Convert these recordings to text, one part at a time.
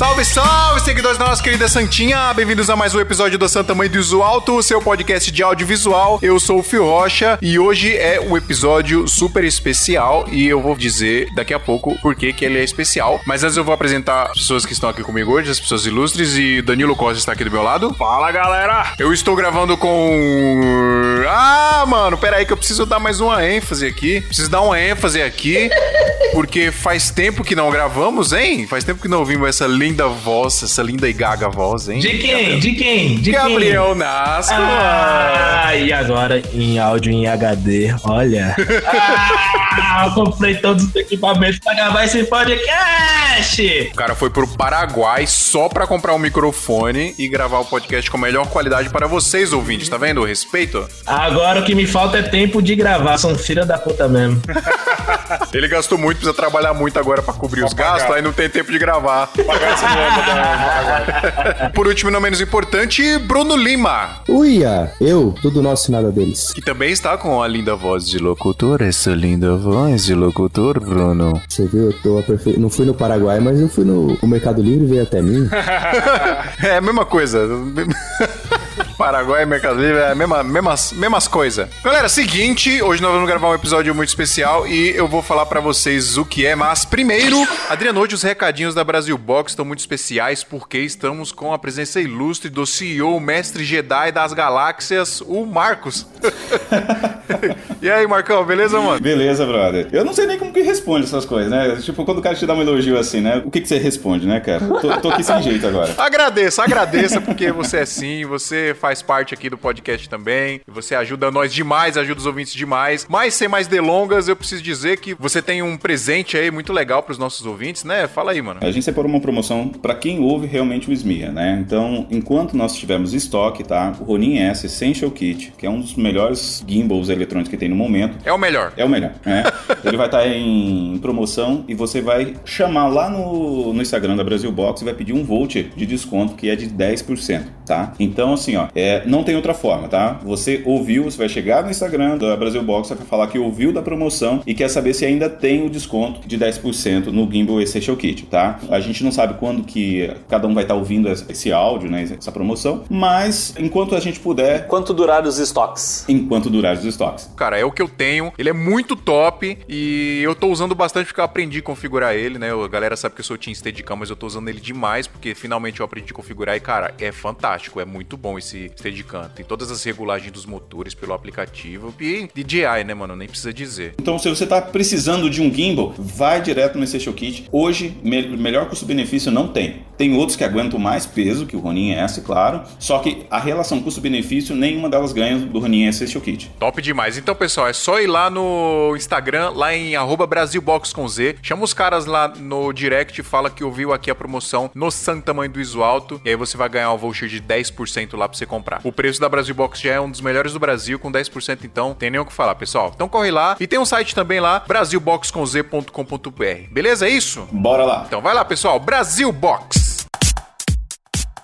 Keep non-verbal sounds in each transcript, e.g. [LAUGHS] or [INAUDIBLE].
Salve, salve, seguidores da nossa querida Santinha! Bem-vindos a mais um episódio do Santa Mãe do Iso Alto, seu podcast de audiovisual. Eu sou o Fio Rocha e hoje é um episódio super especial e eu vou dizer daqui a pouco por que que ele é especial. Mas antes eu vou apresentar as pessoas que estão aqui comigo hoje, as pessoas ilustres e Danilo Costa está aqui do meu lado. Fala galera! Eu estou gravando com. Ah, mano, pera aí que eu preciso dar mais uma ênfase aqui. Preciso dar uma ênfase aqui, porque faz tempo que não gravamos, hein? Faz tempo que não ouvimos essa linda voz, essa linda e gaga voz, hein? De quem? De quem? De Gabriel Nasco. Ah, e agora em áudio em HD, olha. [LAUGHS] ah, eu comprei todos os equipamentos pra gravar esse podcast. O cara foi pro Paraguai só pra comprar um microfone e gravar o podcast com a melhor qualidade para vocês, ouvintes. Tá vendo o respeito? Agora o que me falta é tempo de gravar, são filha da puta mesmo. [LAUGHS] Ele gastou muito, precisa trabalhar muito agora pra cobrir os pagar. gastos, aí não tem tempo de gravar. Pagar [LAUGHS] Por último, e não menos importante, Bruno Lima, Uia, eu, tudo nosso e nada deles. que também está com a linda voz de locutor. Essa linda voz de locutor, Bruno. Você viu, eu tô aperfei... não fui no Paraguai, mas eu fui no o Mercado Livre e veio até mim. [LAUGHS] É a mesma coisa. Paraguai Mercado Livre é a mesma, mesmas, mesmas coisas. Galera, seguinte, hoje nós vamos gravar um episódio muito especial e eu vou falar pra vocês o que é, mas primeiro, Adriano, hoje os recadinhos da Brasil Box estão muito especiais porque estamos com a presença ilustre do CEO, mestre Jedi das galáxias, o Marcos. [LAUGHS] e aí, Marcão, beleza, mano? Beleza, brother. Eu não sei nem como que responde essas coisas, né? Tipo, quando o cara te dá um elogio assim, né? O que, que você responde, né, cara? Tô, tô aqui sem jeito agora. Agradeça, agradeça porque você é sim, você faz parte aqui do podcast também, você ajuda nós demais, ajuda os ouvintes demais. Mas sem mais delongas, eu preciso dizer que você tem um presente aí muito legal pros nossos ouvintes, né? Fala aí, mano. A gente separou uma promoção pra quem ouve realmente o SMIA, né? Então, enquanto nós tivermos estoque, tá? O Ronin S Essential Kit, que é um dos melhores gimbals eletrônicos que tem no momento, É o melhor. É o melhor, né? [LAUGHS] Ele vai estar em promoção e você vai chamar lá no, no Instagram da Brasil Box e vai pedir um voucher de desconto que é de 10%, tá? Então, assim, ó, é, não tem outra forma, tá? Você ouviu, você vai chegar no Instagram da Brasil Box, vai falar que ouviu da promoção e quer saber se ainda tem o desconto de 10% no Gimbal Essential Kit, tá? A gente não sabe quando que cada um vai estar ouvindo esse áudio, né? Essa promoção, mas enquanto a gente puder, Quanto durar os estoques? enquanto durar os estoques. Cara, é o que eu tenho. Ele é muito top e eu tô usando bastante porque eu aprendi a configurar ele, né? A galera sabe que eu sou Team Steadicam, mas eu tô usando ele demais porque finalmente eu aprendi a configurar e, cara, é fantástico. É muito bom esse Steadicam. Tem todas as regulagens dos motores pelo aplicativo e DJI, né, mano? Nem precisa dizer. Então, se você está precisando de um gimbal, vai direto no Essential Kit. Hoje, me- melhor custo-benefício não tem. Tem outros que aguentam mais peso que o Ronin S, claro. Só que a relação custo-benefício, nenhuma delas ganha do Ronin Essential Kit. Top demais. Então, pessoal, é só ir lá no Instagram, lá em arroba BrasilBox com Z. Chama os caras lá no direct e fala que ouviu aqui a promoção no Santa Mãe do Iso Alto. E aí você vai ganhar um voucher de 10% lá pra você comprar. O preço da Brasil Box já é um dos melhores do Brasil, com 10%, então tem nem o que falar, pessoal. Então corre lá. E tem um site também lá, brasilboxconz.com.br. Beleza? É isso? Bora lá! Então vai lá, pessoal. Brasil Box.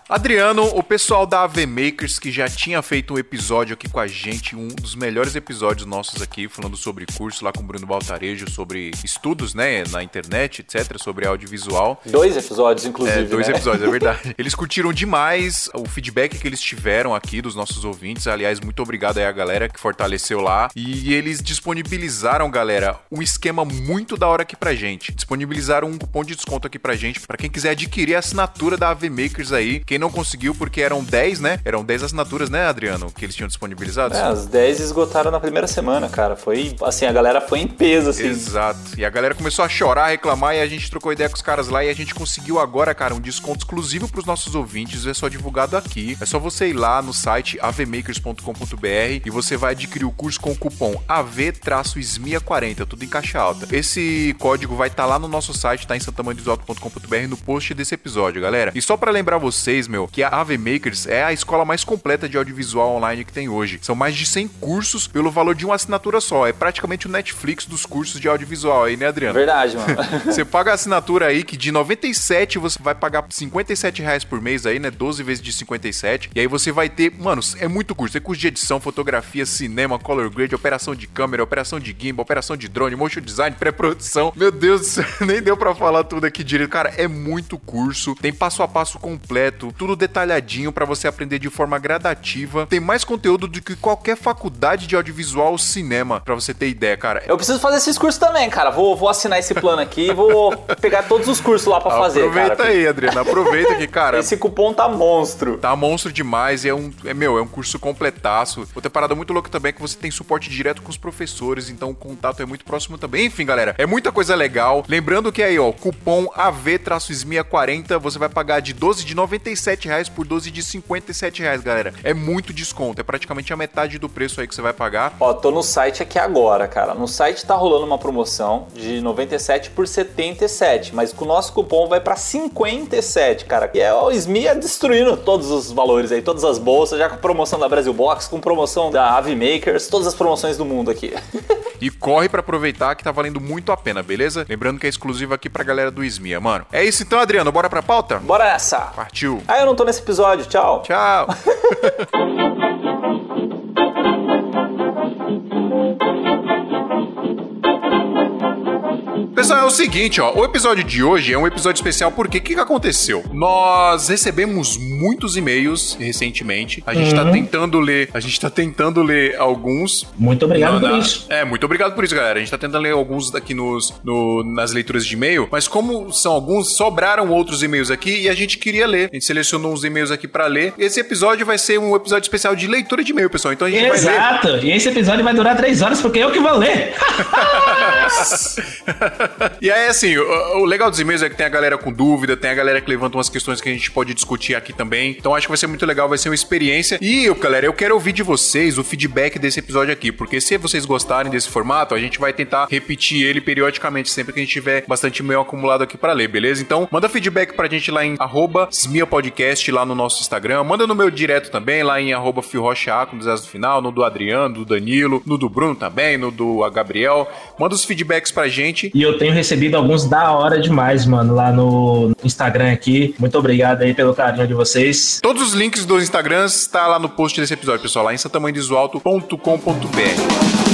Adriano, o pessoal da AV Makers que já tinha feito um episódio aqui com a gente, um dos melhores episódios nossos aqui, falando sobre curso lá com o Bruno Baltarejo, sobre estudos, né, na internet, etc, sobre audiovisual. Dois episódios, inclusive. É, dois né? episódios, é verdade. [LAUGHS] Eles curtiram demais o feedback que eles tiveram aqui dos nossos ouvintes. Aliás, muito obrigado aí a galera que fortaleceu lá. E eles disponibilizaram, galera, um esquema muito da hora aqui pra gente. Disponibilizaram um cupom de desconto aqui pra gente, pra quem quiser adquirir a assinatura da AV Makers aí. Quem não conseguiu, porque eram 10, né? Eram 10 assinaturas, né, Adriano? Que eles tinham disponibilizado. É, as 10 esgotaram na primeira semana, cara. Foi assim, a galera foi em peso, assim. Exato. E a galera começou a chorar, reclamar, e a gente trocou ideia com os caras lá e a gente conseguiu agora, cara, um desconto exclusivo pros nossos ouvintes. É só divulgado aqui. É só você ir lá no site avmakers.com.br e você vai adquirir o curso com o cupom AV-SMIA40, tudo em caixa alta. Esse código vai estar lá no nosso site, tá em santamandesalto.com.br no post desse episódio, galera. E só pra lembrar vocês vocês, meu, que a Ave Makers é a escola mais completa de audiovisual online que tem hoje. São mais de 100 cursos pelo valor de uma assinatura só. É praticamente o Netflix dos cursos de audiovisual aí, né, Adriano? Verdade, mano. [LAUGHS] Você paga a assinatura aí que de 97 você vai pagar 57 reais por mês aí, né? 12 vezes de 57. E aí você vai ter, mano, é muito curso. É curso de edição, fotografia, cinema, color grade, operação de câmera, operação de gimbal, operação de drone, motion design, pré-produção. Meu Deus do céu, [LAUGHS] nem deu pra falar tudo aqui direito. Cara, é muito curso. Tem passo a passo completo, tudo detalhadinho pra você aprender de forma gradativa. Tem mais conteúdo do que qualquer faculdade de audiovisual ou cinema, pra você ter ideia, cara. Eu preciso fazer esses cursos também, cara. Vou, vou assinar esse plano aqui e vou [LAUGHS] pegar todos os cursos lá pra fazer, Aproveita cara. aí, Adriano. Aproveita que, cara. Esse cupom tá monstro. Tá monstro demais é um, é, meu, é um curso completaço. Outra parada muito louca também é que você tem suporte direto com os professores, então o contato é muito próximo também. Enfim, galera, é muita coisa legal. Lembrando que aí, ó, cupom AV-SMIA40, você vai pagar de 12 de 97 reais por 12 de 57 reais, galera. É muito desconto, é praticamente a metade do preço aí que você vai pagar. Ó, tô no site aqui agora, cara. No site tá rolando uma promoção de 97 por 77, mas com o nosso cupom vai pra 57, cara. E é o SMIA destruindo todos os valores aí, todas as bolsas, já com promoção da Brasil Box, com promoção da Ave Makers, todas as promoções do mundo aqui. [LAUGHS] E corre pra aproveitar que tá valendo muito a pena, beleza? Lembrando que é exclusivo aqui pra galera do Esmia, mano. É isso então, Adriano, bora pra pauta? Bora essa! Partiu. Ah, eu não tô nesse episódio, tchau. Tchau. [LAUGHS] Pessoal, é o seguinte, ó. O episódio de hoje é um episódio especial porque o que, que aconteceu? Nós recebemos muitos e-mails recentemente. A gente tá tentando ler. A gente tá tentando ler alguns. Muito obrigado Na- por isso. É, muito obrigado por isso, galera. A gente tá tentando ler alguns aqui nos, no- nas leituras de e-mail, mas como são alguns, sobraram outros e-mails aqui e a gente queria ler. A gente selecionou uns e-mails aqui pra ler. Esse episódio vai ser um episódio especial de leitura de e-mail, pessoal. Então a gente vai ler. Exato. E esse episódio vai durar três horas porque eu que vou ler. [LAUGHS] [LAUGHS] [LAUGHS] E aí, assim, o, o legal dos e-mails é que tem a galera com dúvida, tem a galera que levanta umas questões que a gente pode discutir aqui também. Então acho que vai ser muito legal, vai ser uma experiência. E, eu, galera, eu quero ouvir de vocês o feedback desse episódio aqui, porque se vocês gostarem desse formato, a gente vai tentar repetir ele periodicamente, sempre que a gente tiver bastante e-mail acumulado aqui pra ler, beleza? Então, manda feedback pra gente lá em arroba Smia Podcast, lá no nosso Instagram. Manda no meu direto também, lá em arroba Fio Rocha A, com desastre final, no do Adriano, do Danilo, no do Bruno também, no do Gabriel. Manda os feedbacks pra gente. E eu tenho recebido alguns da hora demais, mano, lá no Instagram aqui. Muito obrigado aí pelo carinho de vocês. Todos os links dos Instagrams tá lá no post desse episódio, pessoal, lá em santamanhodesualto.com.br.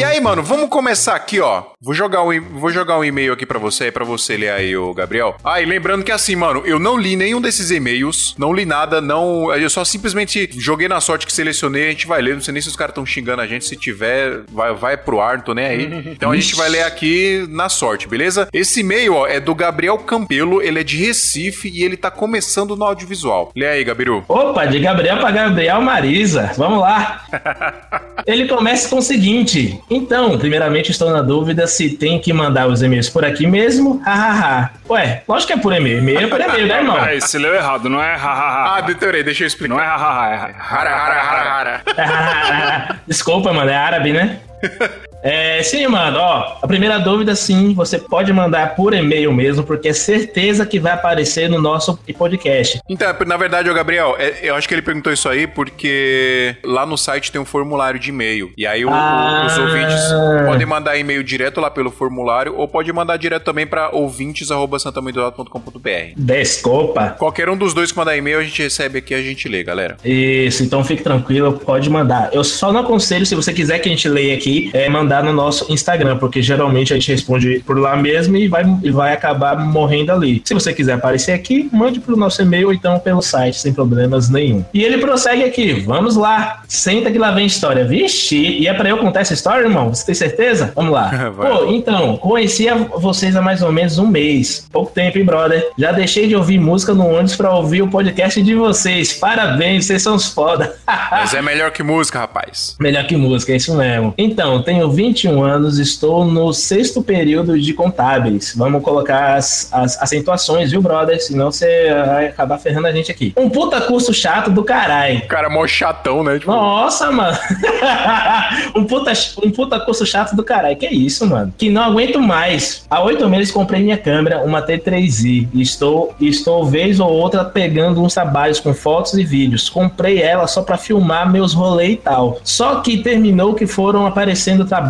E aí, mano, vamos começar aqui, ó. Vou jogar um, vou jogar um e-mail aqui pra você, pra você ler aí, o Gabriel. Ah, e lembrando que assim, mano, eu não li nenhum desses e-mails, não li nada, não, eu só simplesmente joguei na sorte que selecionei, a gente vai ler, não sei nem se os caras estão xingando a gente, se tiver, vai, vai pro ar, não tô nem aí. [LAUGHS] Então a gente vai ler aqui na sorte, beleza? Esse e-mail, ó, é do Gabriel Campelo, ele é de Recife e ele tá começando no audiovisual. Lê aí, Gabiru. Opa, de Gabriel para Gabriel Marisa. Vamos lá. [LAUGHS] Ele começa com o seguinte: Então, primeiramente estou na dúvida se tem que mandar os e-mails por aqui mesmo. Hahaha. Ué, lógico que é por e-mail. E-mail é por e-mail, né, irmão? Peraí, você leu errado, não é hahaha. Ah, deterei, deixa eu explicar. Não é hahaha, é ha- Hara, hara, hara, [LAUGHS] hara. Desculpa, mano, é árabe, né? [LAUGHS] É, sim, mano, ó, a primeira dúvida, sim, você pode mandar por e-mail mesmo, porque é certeza que vai aparecer no nosso podcast. Então, na verdade, ô Gabriel, é- eu acho que ele perguntou isso aí porque lá no site tem um formulário de e-mail. E aí o- Ah. os ouvintes podem mandar e-mail direto lá pelo formulário ou pode mandar direto também para ouvintes@santamanhodesualto.com.br. Desculpa. Qualquer um dos dois que mandar e-mail, a gente recebe aqui e a gente lê, galera. Isso, então fique tranquilo, pode mandar. Eu só não aconselho, se você quiser que a gente leia aqui, é mandar no nosso Instagram, porque geralmente a gente responde por lá mesmo e vai, e vai acabar morrendo ali. Se você quiser aparecer aqui, mande pro nosso e-mail ou então pelo site, sem problemas nenhum. E ele prossegue aqui, vamos lá, senta que lá vem história. Vixe, e é pra eu contar essa história, irmão? Você tem certeza? Vamos lá. [LAUGHS] Pô, então, conheci a vocês há mais ou menos um mês. Pouco tempo, hein, brother? Já deixei de ouvir música no ônibus pra ouvir o podcast de vocês. Parabéns, vocês são os foda. [LAUGHS] Mas é melhor que música, rapaz. Melhor que música, é isso mesmo. Então, tenho 21 anos, estou no sexto período de contábeis. Vamos colocar as, as acentuações, viu, brother? Senão você vai acabar ferrando a gente aqui. Um puta curso chato do caralho. O cara é mó chatão, né? Tipo, Nossa, mano. [LAUGHS] um, puta, um puta curso chato do caralho. Que isso, mano? Que não aguento mais. Há oito meses comprei minha câmera, uma T3i. E estou, estou vez ou outra pegando uns trabalhos com fotos e vídeos. Comprei ela só pra filmar meus rolês e tal. Só que terminou que foram aparecendo trabalhos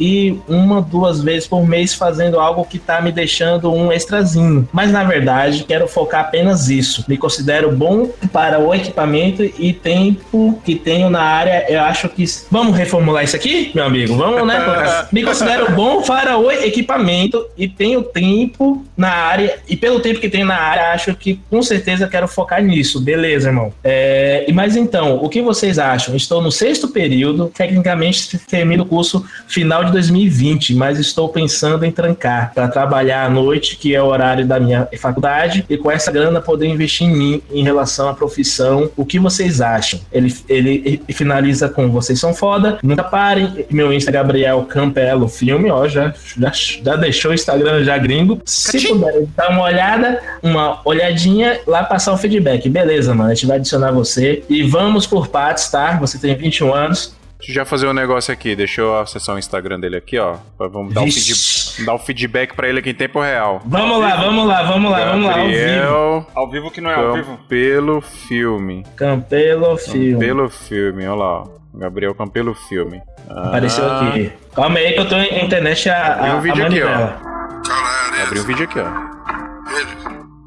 e uma, duas vezes por mês fazendo algo que tá me deixando um extrazinho. Mas na verdade, quero focar apenas isso. Me considero bom para o equipamento e tempo que tenho na área. Eu acho que. Vamos reformular isso aqui, meu amigo? Vamos, né? [LAUGHS] Me considero bom para o equipamento e tenho tempo na área. E pelo tempo que tenho na área, acho que com certeza quero focar nisso. Beleza, irmão. É, mas então, o que vocês acham? Estou no sexto período, tecnicamente termino o curso final de 2020, mas estou pensando em trancar para trabalhar à noite, que é o horário da minha faculdade, e com essa grana poder investir em mim em relação à profissão. O que vocês acham? Ele, ele, ele finaliza com vocês são foda, nunca parem. Meu Insta é Gabriel Campelo Filme, ó, já, já, já deixou o Instagram já gringo. Se puder dar uma olhada, uma olhadinha, lá passar o feedback. Beleza, mano, a gente vai adicionar você. E vamos por partes, tá? Você tem 21 anos. Deixa eu já fazer um negócio aqui. Deixa eu acessar o Instagram dele aqui, ó. Vamos dar um, feed- dar um feedback pra ele aqui em tempo real. Vamos lá, vamos lá, vamos lá, vamos lá, ao vivo. Gabriel Ao vivo que não é ao vivo. Campelo Filme. Campelo Filme. Campelo Filme, olha lá. ó. Gabriel Campelo Filme. Ah, Apareceu aqui. Calma aí que eu tô em internet a, Abriu a, um vídeo a aqui, ó. Abri um vídeo aqui, ó.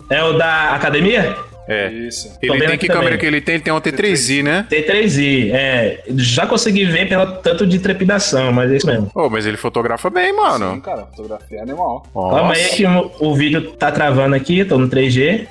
É o da academia? É. Isso. Ele tem que câmera que ele tem? Ele tem um T3i, né? T3i, é. Já consegui ver pelo tanto de trepidação, mas é isso mesmo. Ô, mas ele fotografa bem, Sim, mano. cara, fotografia é animal. Calma aí que o, o vídeo tá travando aqui, tô no 3G.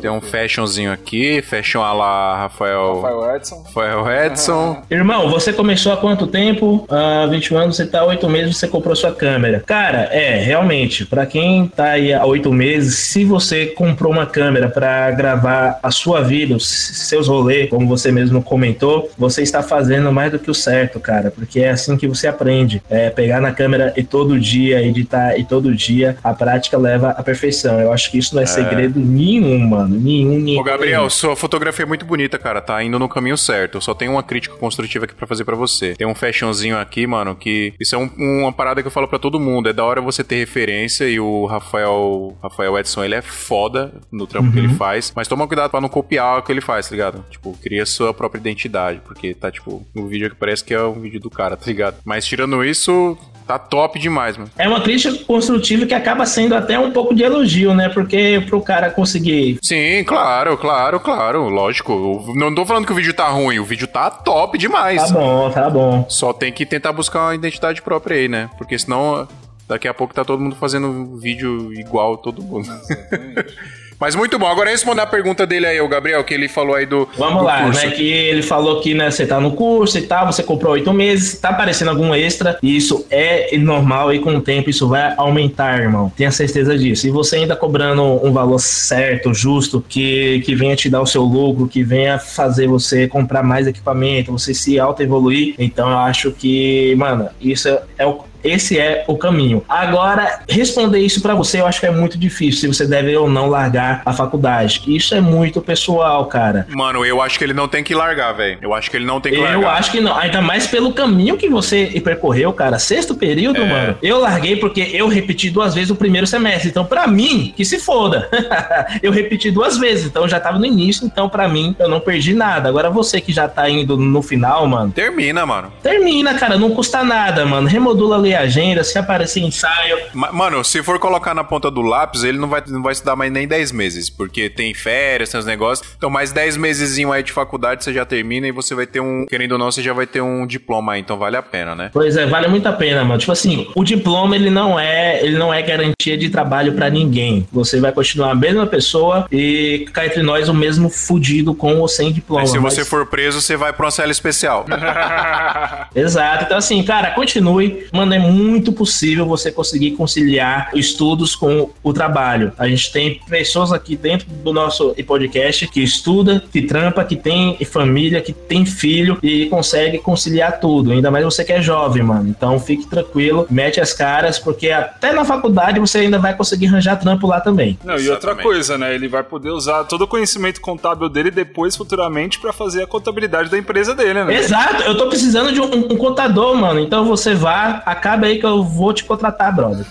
Tem um fashionzinho aqui, fashion a lá Rafael, Rafael Edson. Rafael Edson. [LAUGHS] Irmão, você começou há quanto tempo? Há 21 anos, você tá há 8 meses, você comprou sua câmera. Cara, é, realmente, pra quem tá aí há 8 meses, se você comprou uma câmera pra gravar a sua vida, os seus rolês, como você mesmo comentou, você está fazendo mais do que o certo, cara, porque é assim que você aprende. É pegar na câmera e todo dia editar e todo dia a prática leva à perfeição. Eu acho que isso não é, segredo nenhum, mano, nenhum, nenhum. Ô, Gabriel, sua fotografia é muito bonita, cara. Tá indo no caminho certo. Eu só tenho uma crítica construtiva aqui pra fazer pra você. Tem um fashionzinho aqui, mano, que isso é um- uma parada que eu falo pra todo mundo. É da hora você ter referência e o Rafael, Rafael Edson, ele é foda no trampo que ele faz. Mas toma cuidado pra não copiar o que ele faz, tá ligado? Tipo, cria sua própria identidade. Porque tá, tipo, no vídeo que parece que é um vídeo do cara, tá ligado? Mas tirando isso, tá top demais, mano. É uma crítica construtiva que acaba sendo até um pouco de elogio, né? Porque pro cara conseguir Sim, claro, claro, claro. Lógico. Eu não tô falando que o vídeo tá ruim, o vídeo tá top demais. Tá bom, tá bom. Só tem que tentar buscar uma identidade própria aí, né? Porque senão daqui a pouco tá todo mundo fazendo um vídeo igual todo mundo. [LAUGHS] Mas muito bom. Agora responder a pergunta dele aí, o Gabriel, que ele falou aí do. Vamos do lá, curso. né? Que ele falou que né, você tá no curso e tal, você comprou oito meses, tá aparecendo algum extra, e isso é normal e com o tempo isso vai aumentar, irmão. Tenha certeza disso. E você ainda cobrando um valor certo, justo, que, que venha te dar o seu lucro, que venha fazer você comprar mais equipamento, você se auto-evoluir. Então eu acho que, mano, isso é, é o. Esse é o caminho. Agora, responder isso pra você eu acho que é muito difícil, se você deve ou não largar a faculdade. Isso é muito pessoal, cara. Mano, eu acho que ele não tem que largar, velho. Eu acho que ele não tem que largar. Eu acho que não. Ainda mais pelo caminho que você percorreu, cara. Sexto período, É. mano. Eu larguei porque eu repeti duas vezes o primeiro semestre. Então, pra mim, que se foda. [LAUGHS] eu repeti duas vezes. Então, eu já tava no início. Então, pra mim, eu não perdi nada. Agora, você que já tá indo no final, mano. Termina, mano. Termina, cara. Não custa nada, mano. Remodula ali agenda. Se aparecer ensaio. Ma- Mano, se for colocar na ponta do lápis, ele não vai, não vai estudar mais nem 10 meses, porque tem férias, tem os negócios. Então, mais 10 meses aí de faculdade você já termina e você vai ter um, querendo ou não, você já vai ter um diploma aí, então vale a pena, né? Pois é, vale muito a pena, mano. Tipo assim, o diploma ele não é, ele não é garantia de trabalho pra ninguém. Você vai continuar a mesma pessoa e cá entre nós o mesmo fudido com ou sem diploma. Aí se mas- você for preso, você vai pra uma cela especial. [LAUGHS] Exato. Então assim, cara, continue, mandem muito possível você conseguir conciliar estudos com o trabalho. A gente tem pessoas aqui dentro do nosso podcast que estuda, que trampa, que tem família, que tem filho e consegue conciliar tudo. Ainda mais você que é jovem, mano. Então fique tranquilo, mete as caras, porque até na faculdade você ainda vai conseguir arranjar trampo lá também. Não, e outra coisa, né? Ele vai poder usar todo o conhecimento contábil dele depois, futuramente, para fazer a contabilidade da empresa dele, né? Exato, eu tô precisando de um, um, contador, mano. Então você vá, acaba aí que eu vou te contratar, brother.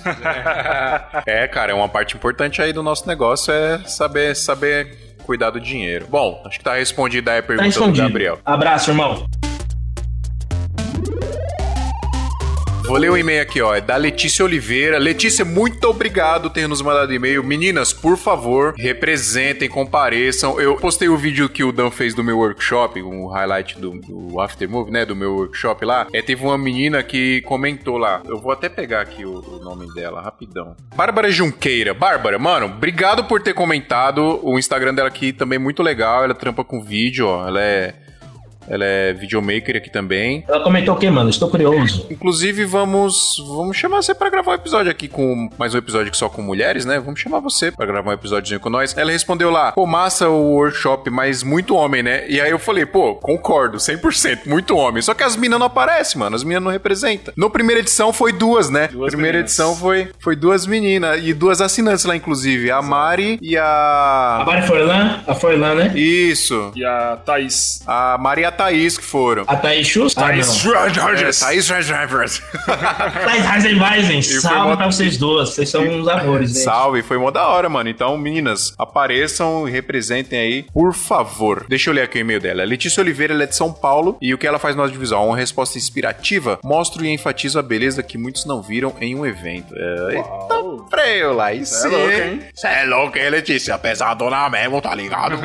[LAUGHS] é, cara, é uma parte importante aí do nosso negócio é saber, saber cuidar do dinheiro. Bom, acho que tá respondida aí a pergunta tá do Gabriel. Abraço, irmão. Vou ler um e-mail aqui, ó. É da Letícia Oliveira. Letícia, muito obrigado por ter nos mandado e-mail. Meninas, por favor, representem, compareçam. Eu postei o vídeo que o Dan fez do meu workshop, um highlight do, do Aftermove, né? Do meu workshop lá. É, teve uma menina que comentou lá. Eu vou até pegar aqui o, o nome dela, rapidão. Bárbara Junqueira. Bárbara, mano, obrigado por ter comentado. O Instagram dela aqui também é muito legal. Ela trampa com vídeo, ó. Ela é ela é videomaker aqui também. Ela comentou o que, mano? Estou curioso. Inclusive, vamos vamos chamar você para gravar um episódio aqui com mais um episódio que só com mulheres, né? Vamos chamar você para gravar um episódiozinho com nós. Ela respondeu lá: pô, massa o workshop, mas muito homem, né? E aí eu falei: pô, concordo, 100%, muito homem. Só que as minas não aparecem, mano. As minas não representam. No primeira edição foi duas, né? Duas primeira meninas. edição foi, foi duas meninas e duas assinantes lá, inclusive. A Mari e a. A Mari Forlan? A Forlan, né? Isso. E a Thaís. A Mari e a Thaís que foram. A Thaís Schuster? Thaís ah, Thaís Thaís Thaís Heisenweisen. Salve pra vocês duas. Vocês são uns amores, né? Salve. Foi mó da hora, mano. Então, meninas, apareçam e representem aí, por favor. Deixa eu ler aqui o e-mail dela. Letícia Oliveira, ela é de São Paulo. E o que ela faz no audiovisual? Uma resposta inspirativa. Mostro e enfatizo a beleza que muitos não viram em um evento. É, eita, freio lá. Isso é louco, hein? Você é louco, hein, Letícia? Pesadona mesmo, tá ligado? [LAUGHS]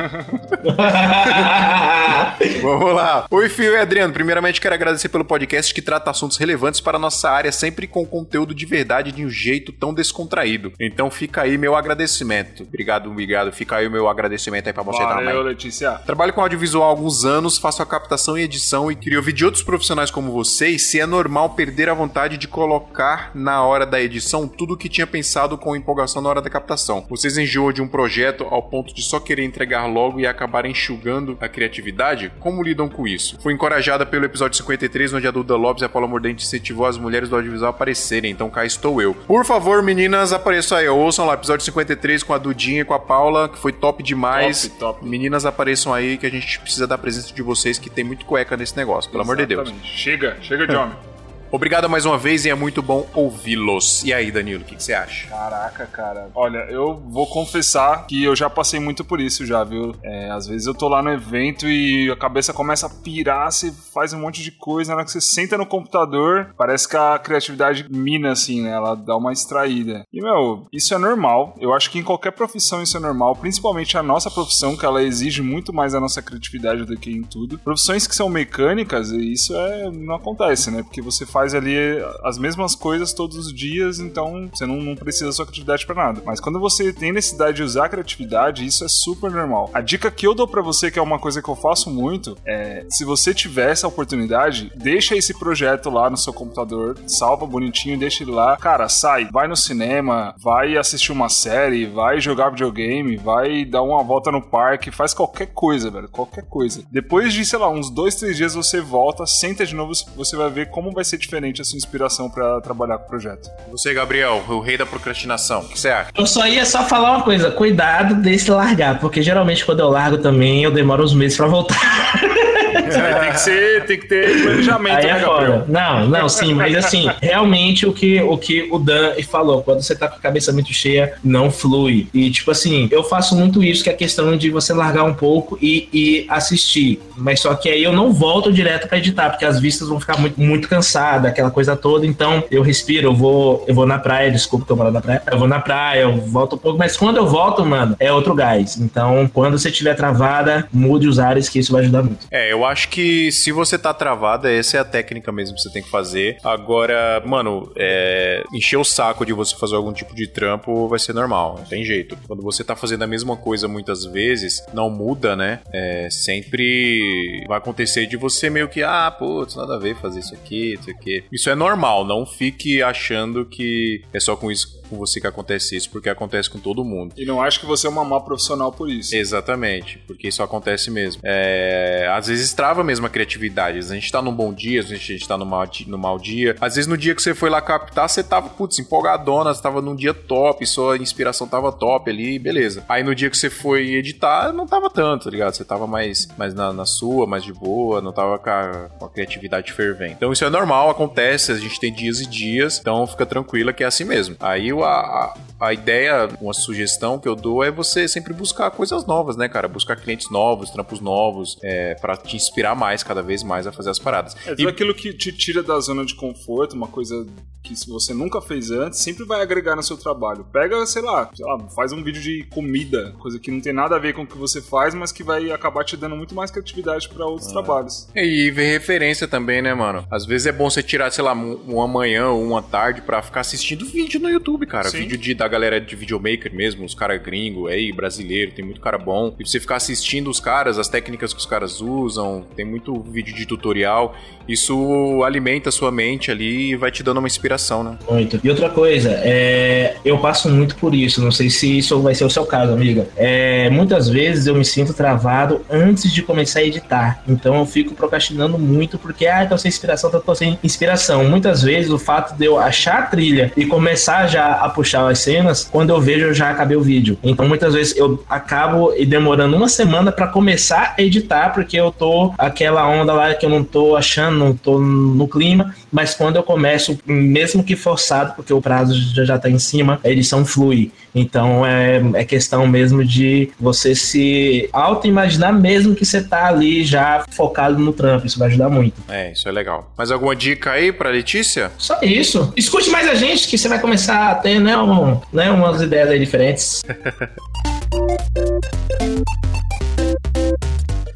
Vamos lá. Oi, Fio e Adriano. Primeiramente, quero agradecer pelo podcast que trata assuntos relevantes para a nossa área, sempre com conteúdo de verdade de um jeito tão descontraído. Então fica aí meu agradecimento. Obrigado, obrigado. Fica aí o meu agradecimento aí pra você Valeu, também. Letícia. Trabalho com audiovisual há alguns anos, faço a captação e edição e queria ouvir de outros profissionais como vocês se é normal perder a vontade de colocar na hora da edição tudo o que tinha pensado com empolgação na hora da captação. Vocês enjoam de um projeto ao ponto de só querer entregar logo e acabar enxugando a criatividade? Como lidam com isso? Foi encorajada pelo episódio 53, onde a Duda Lopes e a Paula Mordente incentivou as mulheres do audiovisual a aparecerem. Então cá estou eu. Por favor, meninas, apareçam aí. Ouçam lá, episódio 53 com a Dudinha e com a Paula, que foi top demais. Top, top. Meninas, apareçam aí que a gente precisa da presença de vocês, que tem muito cueca nesse negócio, pelo Exatamente. amor de Deus. Chega, chega de homem. Obrigado mais uma vez e é muito bom ouvi-los. E aí, Danilo, o que, você acha? Caraca, cara. Olha, eu vou confessar que eu já passei muito por isso já, viu? É, às vezes eu tô lá no evento e a cabeça começa a pirar, você faz um monte de coisa, na hora que você senta no computador, parece que a criatividade mina, assim, né? Ela dá uma extraída. E, meu, isso é normal. Eu acho que em qualquer profissão isso é normal, principalmente a nossa profissão, que ela exige muito mais a nossa criatividade do que em tudo. Profissões que são mecânicas, isso é, não acontece, né? Porque você faz faz ali as mesmas coisas todos os dias, então você não, não precisa da sua criatividade para nada. Mas quando você tem necessidade de usar a criatividade, isso é super normal. A dica que eu dou para você, que é uma coisa que eu faço muito, é se você tiver essa oportunidade, deixa esse projeto lá no seu computador, salva bonitinho, deixa ele lá. Cara, sai, vai no cinema, vai assistir uma série, vai jogar videogame, vai dar uma volta no parque, faz qualquer coisa, velho, qualquer coisa. Depois de, sei lá, uns dois, três dias você volta, senta de novo, você vai ver como vai ser diferente a sua inspiração para trabalhar com o projeto. Você, Gabriel, o rei da procrastinação, o que você acha? Eu só ia só falar uma coisa, cuidado desse largar, porque geralmente quando eu largo também eu demoro uns meses para voltar. [LAUGHS] Tem, que ser, tem que ter planejamento, é né, Não, não, sim, mas assim, realmente o que, o que o Dan falou, quando você tá com a cabeça muito cheia, não flui. E, tipo assim, eu faço muito isso, que é a questão de você largar um pouco e, e assistir. Mas só que aí eu não volto direto para editar, porque as vistas vão ficar muito, muito cansadas, aquela coisa toda. Então, eu respiro, eu vou, eu vou na praia, desculpa que eu moro na praia. Eu vou na praia, eu volto um pouco, mas quando eu volto, mano, é outro gás. Então, quando você estiver travada, mude os ares, que isso vai ajudar muito. É, eu eu acho que se você tá travada, essa é a técnica mesmo que você tem que fazer. Agora, mano, é, encher o saco de você fazer algum tipo de trampo vai ser normal, não tem jeito. Quando você tá fazendo a mesma coisa muitas vezes, não muda, né? É, sempre vai acontecer de você meio que, ah, putz, nada a ver fazer isso aqui, isso aqui. Isso é normal, não fique achando que é só com isso com você que acontece isso, porque acontece com todo mundo. E não acho que você é uma má profissional por isso. Exatamente, porque isso acontece mesmo. É, às vezes trava mesmo a criatividade. Às vezes a gente tá num bom dia, às vezes a gente tá num mau, no mau dia. Às vezes no dia que você foi lá captar, você tava, putz, empolgadona, você tava num dia top, sua inspiração tava top ali, beleza. Aí no dia que você foi editar, não tava tanto, tá ligado? Você tava mais, mais na, na sua, mais de boa, não tava com a, com a criatividade fervendo. Então isso é normal, acontece, a gente tem dias e dias, então fica tranquila que é assim mesmo. Aí a, a, a ideia, uma sugestão que eu dou é você sempre buscar coisas novas, né, cara? Buscar clientes novos, trampos novos, é, para te inspirar mais, cada vez mais a fazer as paradas. É tudo aquilo que te tira da zona de conforto, uma coisa que se você nunca fez antes, sempre vai agregar no seu trabalho. Pega, sei lá, sei lá, faz um vídeo de comida, coisa que não tem nada a ver com o que você faz, mas que vai acabar te dando muito mais criatividade pra outros trabalhos. E ver referência também, né, mano? Às vezes é bom você tirar, sei lá, um- uma manhã ou uma tarde pra ficar assistindo vídeo no YouTube, cara. Sim. Vídeo de, da galera de videomaker mesmo, os caras gringo, aí, brasileiro, tem muito cara bom. E você ficar assistindo os caras, as técnicas que os caras usam, tem muito vídeo de tutorial. Isso alimenta a sua mente ali e vai te dando uma inspiração, né? Muito. E outra coisa, é, eu passo muito por isso, não sei se isso vai ser o seu caso, amiga. É, muitas vezes eu me sinto travado antes de começar a editar. Então eu fico procrastinando muito porque, ah, tô sem inspiração, tô, sem inspiração. Muitas vezes o fato de eu achar a trilha e começar já a puxar as cenas, quando eu vejo eu já acabei o vídeo. Então muitas vezes eu acabo demorando uma semana pra começar a editar porque eu tô aquela onda lá que eu não tô achando, não tô no clima, mas quando eu começo, mesmo que forçado, porque o prazo já, já tá em cima, a edição flui. Então é, é questão mesmo de você se auto-imaginar mesmo que você tá ali já focado no trampo. Isso vai ajudar muito. É, isso é legal. Mais alguma dica aí pra Letícia? Só isso. Escute mais a gente que você vai começar a ter né, um, né, umas ideias aí diferentes. [LAUGHS]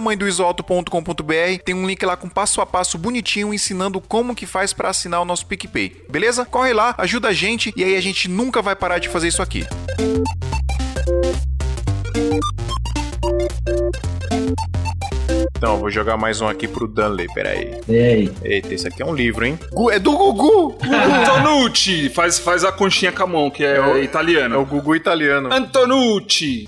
santamanhodoisoalto.com.br. Tem um link lá com passo a passo bonitinho ensinando como que faz para assinar o nosso PicPay. Beleza? Corre lá, ajuda a gente e aí a gente nunca vai parar de fazer isso aqui. Então, eu vou jogar mais um aqui pro Dunley, peraí. E aí? Eita, esse aqui é um livro, hein? Gu- É do Gugu! [LAUGHS] Antonucci! Faz, faz a conchinha com a mão, que é, É o- italiano. É o Gugu italiano. Antonucci!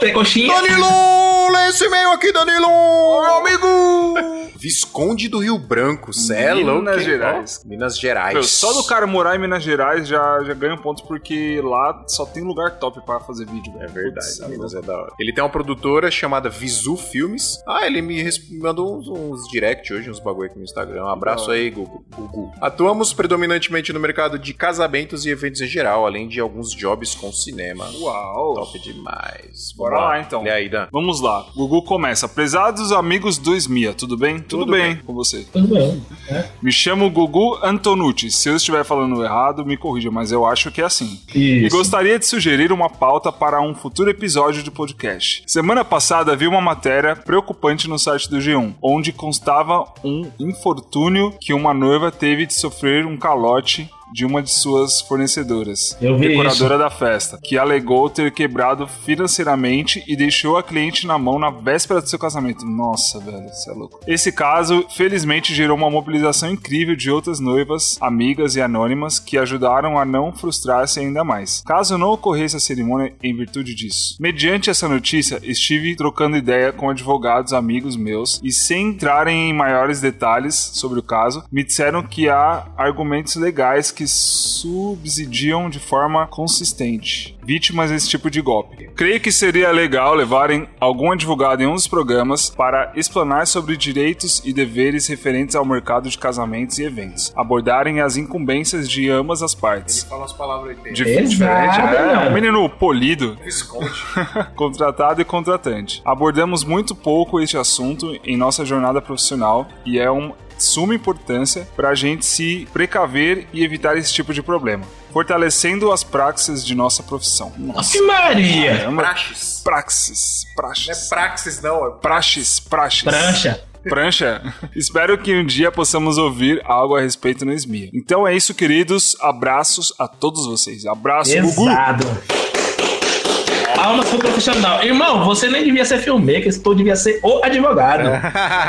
Tem coxinha? Danilo! Lê esse e-mail aqui, Danilo! Meu amigo! Visconde do Rio Branco, cê é louco. Minas hein? Gerais. Ó, Minas Gerais. Meu, só do cara morar em Minas Gerais já, já ganha pontos, porque lá só tem lugar top pra fazer vídeo. É verdade, Minas é da hora. Ele tem uma produtora chamada Visu Filmes. Ah, ele me mandou uns, uns direct hoje, uns bagulho aqui no Instagram. Um abraço aí, Gugu. Gugu. Atuamos predominantemente no mercado de casamentos e eventos em geral, além de alguns jobs com cinema. Uau! Top demais. Bora Vamos lá, então. Lê aí, Dan. Vamos lá. Gugu começa. Prezados amigos do Esmia, tudo bem? Tudo, Tudo bem, bem. com você. Tudo bem. Me chamo Gugu Antonucci. Se eu estiver falando errado, me corrija, mas eu acho que é assim. E Isso. gostaria de sugerir uma pauta para um futuro episódio de podcast. Semana passada vi uma matéria preocupante no site do G1, onde constava um infortúnio que uma noiva teve de sofrer um calote de uma de suas fornecedoras, decoradora da festa, que alegou ter quebrado financeiramente e deixou a cliente na mão na véspera do seu casamento. Nossa, velho, isso é louco. Esse caso, felizmente, gerou uma mobilização incrível de outras noivas, amigas e anônimas que ajudaram a não frustrar-se ainda mais. Caso não ocorresse a cerimônia em virtude disso. Mediante essa notícia, estive trocando ideia com advogados amigos meus e sem entrarem em maiores detalhes sobre o caso, me disseram que há argumentos legais que subsidiam de forma consistente. vítimas desse tipo de golpe. Creio que seria legal levarem algum advogado em um dos programas para explanar sobre direitos e deveres referentes ao mercado de casamentos e eventos, abordarem as incumbências de ambas as partes. Fala as palavras aí. De Exato, diferente, é, mano. um menino polido, [LAUGHS] contratado e contratante. Abordamos muito pouco este assunto em nossa jornada profissional e é um suma importância para a gente se precaver e evitar esse tipo de problema, fortalecendo as praxis de nossa profissão. Nossa, Que Maria! caramba. Praxis. praxis, Não é praxis, praxis, não. É praxis, praxis. Prancha. Prancha? [LAUGHS] Espero que um dia possamos ouvir algo a respeito no SMIA. Então é isso, queridos. Abraços a todos vocês. Abraço, Gugu. Palmas pro profissional. Irmão, você nem devia ser filmmaker, tu devia ser o advogado.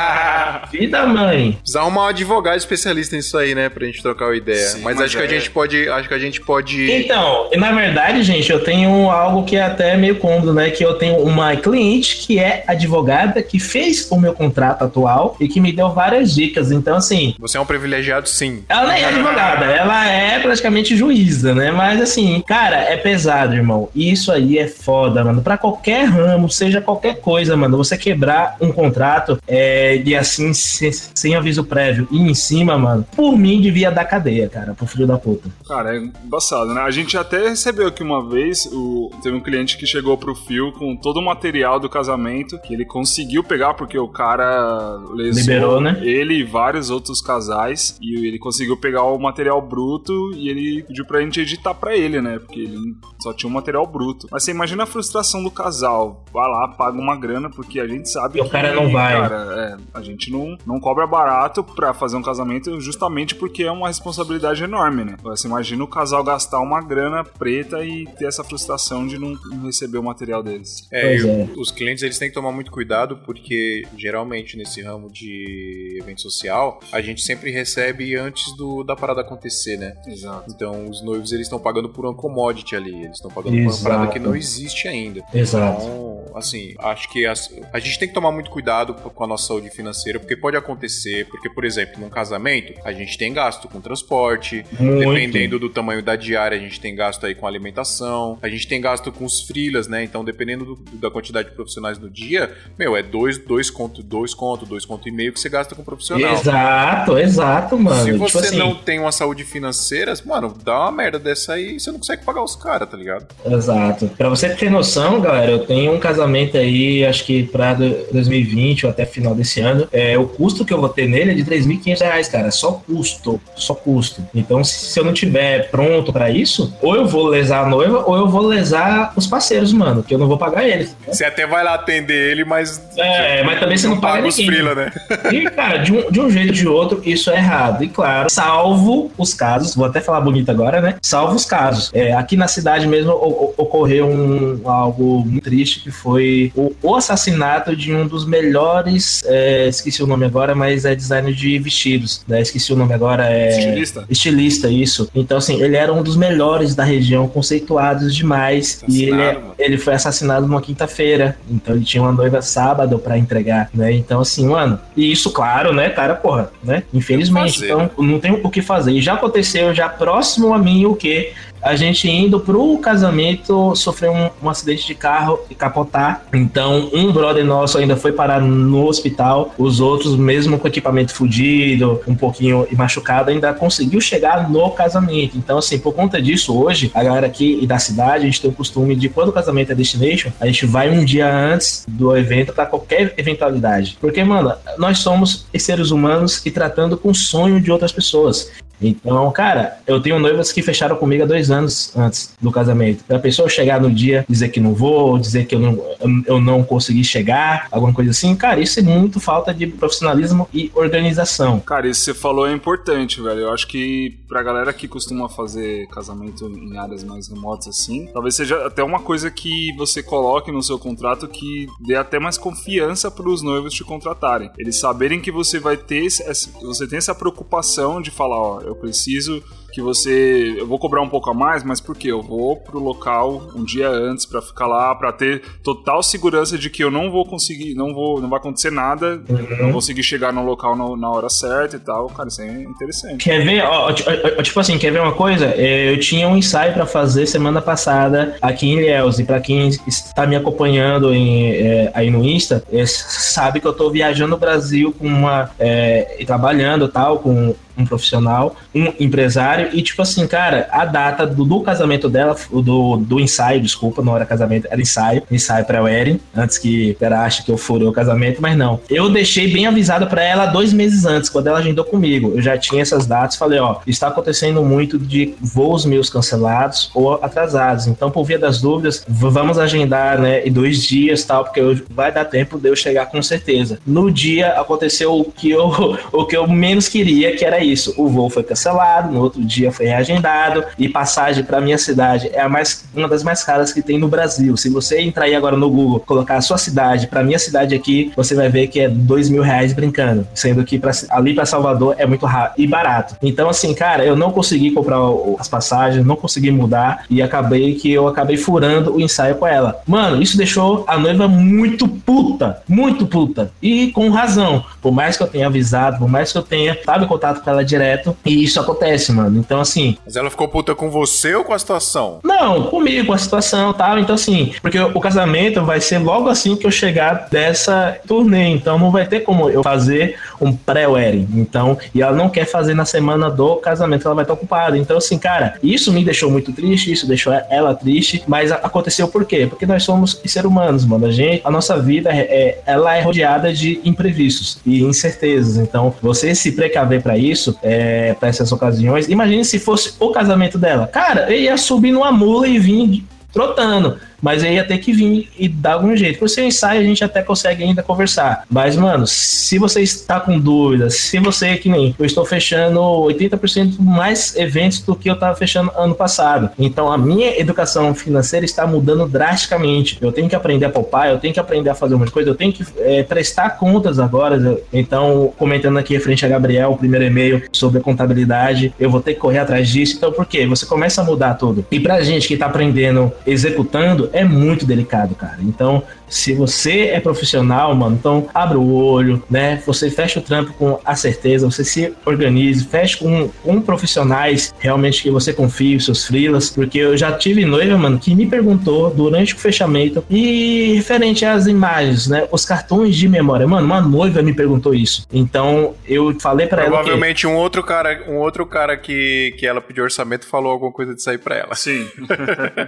[LAUGHS] Vida, mãe. Precisa arrumar um advogado especialista nisso aí, né? Pra gente trocar uma ideia. Sim, mas, mas acho que a é- gente pode. Acho que a gente pode. Então, na verdade, gente, eu tenho algo que é até meio cômodo, né? Que eu tenho uma cliente que é advogada, que fez o meu contrato atual e que me deu várias dicas. Então, assim, Você é um privilegiado, sim. ela nem é advogada, ela é praticamente juíza, né? Mas assim, cara, é pesado, irmão. Isso aí é foda, mano. Pra qualquer ramo, seja qualquer coisa, mano, você quebrar um contrato é, de assim, sem, sem aviso prévio e em cima, mano, por mim devia dar cadeia, cara, pro filho da puta. Cara, é embaçado, né? A gente até recebeu aqui uma vez, o... teve um cliente que chegou pro Fio com todo o material do casamento, que ele conseguiu pegar, porque o cara lesou Liberou, né? ele e vários outros casais, e ele conseguiu pegar o material bruto e ele pediu pra gente editar pra ele, né? Porque ele só tinha o material bruto. Mas você imagina frustração do casal. Vai lá, paga uma grana, porque a gente sabe E o que, cara não vai. Cara, é, a gente não, não cobra barato pra fazer um casamento justamente porque é uma responsabilidade enorme, né? Você imagina o casal gastar uma grana preta e ter essa frustração de não, não receber o material deles. É, é. os clientes eles têm que tomar muito cuidado porque geralmente nesse ramo de evento social a gente sempre recebe antes do, da parada acontecer, né? Exato. Então os noivos eles estão pagando por uma commodity ali, eles estão pagando por uma Exato. parada que não existe ainda. Exato. Então, assim, acho que as- a gente tem que tomar muito cuidado com a nossa saúde financeira, porque pode acontecer, porque, por exemplo, num casamento, a gente tem gasto com transporte, Muito. dependendo do tamanho da diária, a gente tem gasto aí com alimentação, a gente tem gasto com os frilas, né? Então, dependendo do- da quantidade de profissionais no dia, meu, é dois, dois conto, dois conto, dois conto e meio que você gasta com profissional. Exato, exato, mano. Se Tipo você assim, não tem uma saúde financeira, mano, dá uma merda dessa aí e você não consegue pagar os caras, tá ligado? Exato. Pra você ter noção, galera, eu tenho um casamento aí, acho que pra do- 2020 ou até final desse ano. É, o custo que eu vou ter nele é de 3.500 reais, cara. Só custo. Só custo. Então, se, se eu não tiver pronto pra isso, ou eu vou lesar a noiva, ou eu vou lesar os parceiros, mano, que eu não vou pagar eles. Você até vai lá atender ele, mas. É, mas também você não, paga os ninguém. frila, né? E, cara, de um, de um jeito ou de outro, isso é errado. E claro, salvo os casos, vou até falar bonito agora, né? Salvo os casos. É, aqui na cidade mesmo o- o- ocorreu um, algo muito triste, que foi o, o assassinato de um dos melhores, é, esqueci o nome agora, mas é designer de vestidos, né? Esqueci o nome agora, é... Estilista? Estilista, isso. Então, assim, ele era um dos melhores da região, conceituados demais. E ele, é- mano. ele foi assassinado numa quinta-feira. Então ele tinha uma noiva sábado pra entregar, né? Então, assim, mano. E isso, claro, né, cara, porra, né? Infelizmente. fazer, então, né? não tem o que fazer. E já aconteceu, já próximo a mim, o quê? A gente indo pro casamento sofreu um, um acidente de carro e capotar. Então, um brother nosso ainda foi parar no hospital. Os outros, mesmo com equipamento fudido, um pouquinho machucado, ainda conseguiu chegar no casamento. Então, assim, por conta disso, hoje, a galera aqui da cidade, a gente tem o costume de quando o casamento é destination, a gente vai um dia antes do evento para qualquer eventualidade. Porque, mano, nós somos seres humanos e tratando com o sonho de outras pessoas. Então, cara, eu tenho noivas que fecharam comigo há dois anos antes do casamento. Pra pessoa chegar no dia, dizer que não vou, dizer que eu não, eu não consegui chegar, alguma coisa assim, cara, isso é muito falta de profissionalismo e organização. Cara, isso que você falou é importante, velho. Eu acho que pra galera que costuma fazer casamento em áreas mais remotas assim, talvez seja até uma coisa que você coloque no seu contrato que dê até mais confiança pros noivos te contratarem. Eles saberem que você vai ter esse- você tem essa preocupação de falar, ó, eu preciso que você. Eu vou cobrar um pouco a mais, mas por quê? Eu vou pro local um dia antes pra ficar lá, pra ter total segurança de que eu não vou conseguir, não vou, não vai acontecer nada, Uhum. não vou conseguir chegar no local no- na hora certa e tal. Cara, isso é interessante. Quer ver? Ó, ó, ti- ó, tipo assim, quer ver uma coisa? É, Eu tinha um ensaio pra fazer semana passada aqui em Ilhéus. E pra quem está me acompanhando em, é, aí no Insta, é, sabe que eu tô viajando no Brasil com uma. É, e trabalhando tal, com um profissional, um empresário, e tipo assim, cara, a data do, do casamento dela, do, do ensaio, desculpa, não era casamento, era ensaio, ensaio pra Erin, antes que ela ache que eu furei o casamento, mas não. Eu deixei bem avisado pra ela dois meses antes, quando ela agendou comigo. Eu já tinha essas datas, falei, ó, está acontecendo muito de voos meus cancelados ou atrasados. Então, por via das dúvidas, vamos agendar, né, em dois dias, tal, porque eu- vai dar tempo de eu chegar com certeza. No dia aconteceu o que eu, [LAUGHS] o que eu menos queria, que era isso. O voo foi cancelado, no outro dia foi reagendado e passagem para minha cidade é a mais, uma das mais caras que tem no Brasil. Se você entrar aí agora no Google, colocar a sua cidade para minha cidade aqui, você vai ver que é dois mil reais brincando, sendo que pra, ali para Salvador é muito rápido e barato. Então assim, cara, eu não consegui comprar as passagens, não consegui mudar e acabei que eu acabei furando o ensaio com ela. Mano, isso deixou a noiva muito puta, muito puta e com razão. Por mais que eu tenha avisado, por mais que eu tenha em contato com ela direto, e isso acontece, mano. Então assim, Mas ela ficou puta com você ou com a situação? não, comigo, a situação e tal. Então, assim, porque o casamento vai ser logo assim que eu chegar dessa turnê. Então, não vai ter como eu fazer um pré-wedding. Então, e ela não quer fazer na semana do casamento, ela vai estar ocupada. Então, assim, cara, isso me deixou muito triste, isso deixou ela triste. Mas aconteceu por quê? Porque nós somos seres humanos, mano. A gente, a nossa vida, é, é- ela é rodeada de imprevistos e incertezas. Então, você se precaver pra isso, é, para essas ocasiões. Imagine se fosse o casamento dela. Cara, eu ia subir numa mula e vir trotando. Mas eu ia ter que vir e dar algum jeito. Por ser um ensaio, a gente até consegue ainda conversar. Mas, mano, se você está com dúvidas, se você, que nem eu estou fechando 80% mais eventos do que eu estava fechando ano passado. Então, a minha educação financeira está mudando drasticamente. Eu tenho que aprender a poupar, eu tenho que aprender a fazer umas coisas, eu tenho que é, prestar contas agora. Então, comentando aqui frente a Gabriel, o primeiro e-mail sobre a contabilidade, eu vou ter que correr atrás disso. Então, por quê? Você começa a mudar tudo. E pra gente que tá aprendendo, executando, é muito delicado, cara. Então, se você é profissional, mano, então abre o olho, né? Você fecha o trampo com a certeza, você se organize, feche com, com profissionais realmente que você confie, os seus freelas, porque eu já tive noiva, mano, que me perguntou durante o fechamento e referente às imagens, né? Os cartões de memória, mano, uma noiva me perguntou isso. Então, eu falei pra ela que Provavelmente um outro cara, um outro cara que, que ela pediu orçamento falou alguma coisa disso aí pra ela. Sim. [LAUGHS]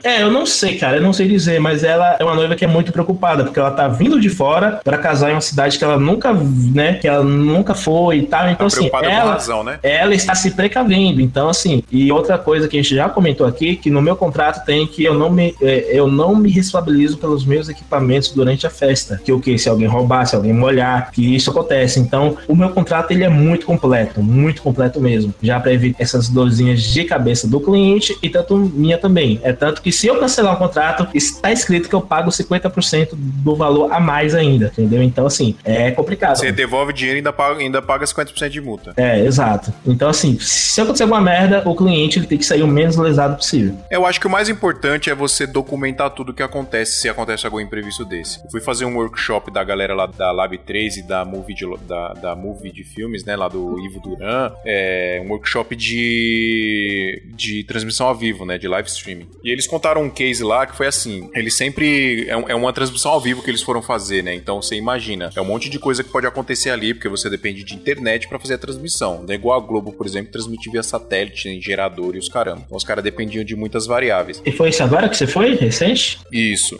É, eu não sei, cara, eu não sei dizer, mas ela é uma noiva que é muito preocupada, porque ela tá vindo de fora pra casar em uma cidade que ela nunca, né, que ela nunca foi e tal. Então, Tá assim, ela, razão, né? ela está se precavendo. Então, assim, e outra coisa que a gente já comentou aqui, que no meu contrato tem que eu não me, é, eu não me responsabilizo pelos meus equipamentos durante a festa. Que o que? Se alguém roubar, se alguém molhar, que isso acontece. Então, o meu contrato ele é muito completo, muito completo mesmo. Já para evitar essas dorzinhas de cabeça do cliente e tanto minha também. É tanto que se eu cancelar o contrato, está escrito que eu pago 50% do valor a mais ainda, entendeu? Então, assim, é complicado. Você devolve dinheiro e ainda paga, ainda paga 50% de multa. É, exato. Então, assim, se acontecer alguma merda, o cliente ele tem que sair o menos lesado possível. Eu acho que o mais importante é você documentar tudo o que acontece se acontece algum imprevisto desse. Eu fui fazer um workshop da galera lá da Lab 3 e da Movie de, da, da movie de filmes, né? Lá do Ivo Duran. É um workshop de, de transmissão ao vivo, né? De live streaming. E eles contaram um case lá que foi assim: eles sempre. É, é uma transmissão ao vivo que eles foram fazer, né? Então você imagina, é um monte de coisa que pode acontecer ali, porque você depende de internet pra fazer a transmissão. Não é igual a Globo, por exemplo, transmitir via satélite, em gerador e os caramba. Então os caras dependiam de muitas variáveis. E foi isso agora que você foi, recente? Isso.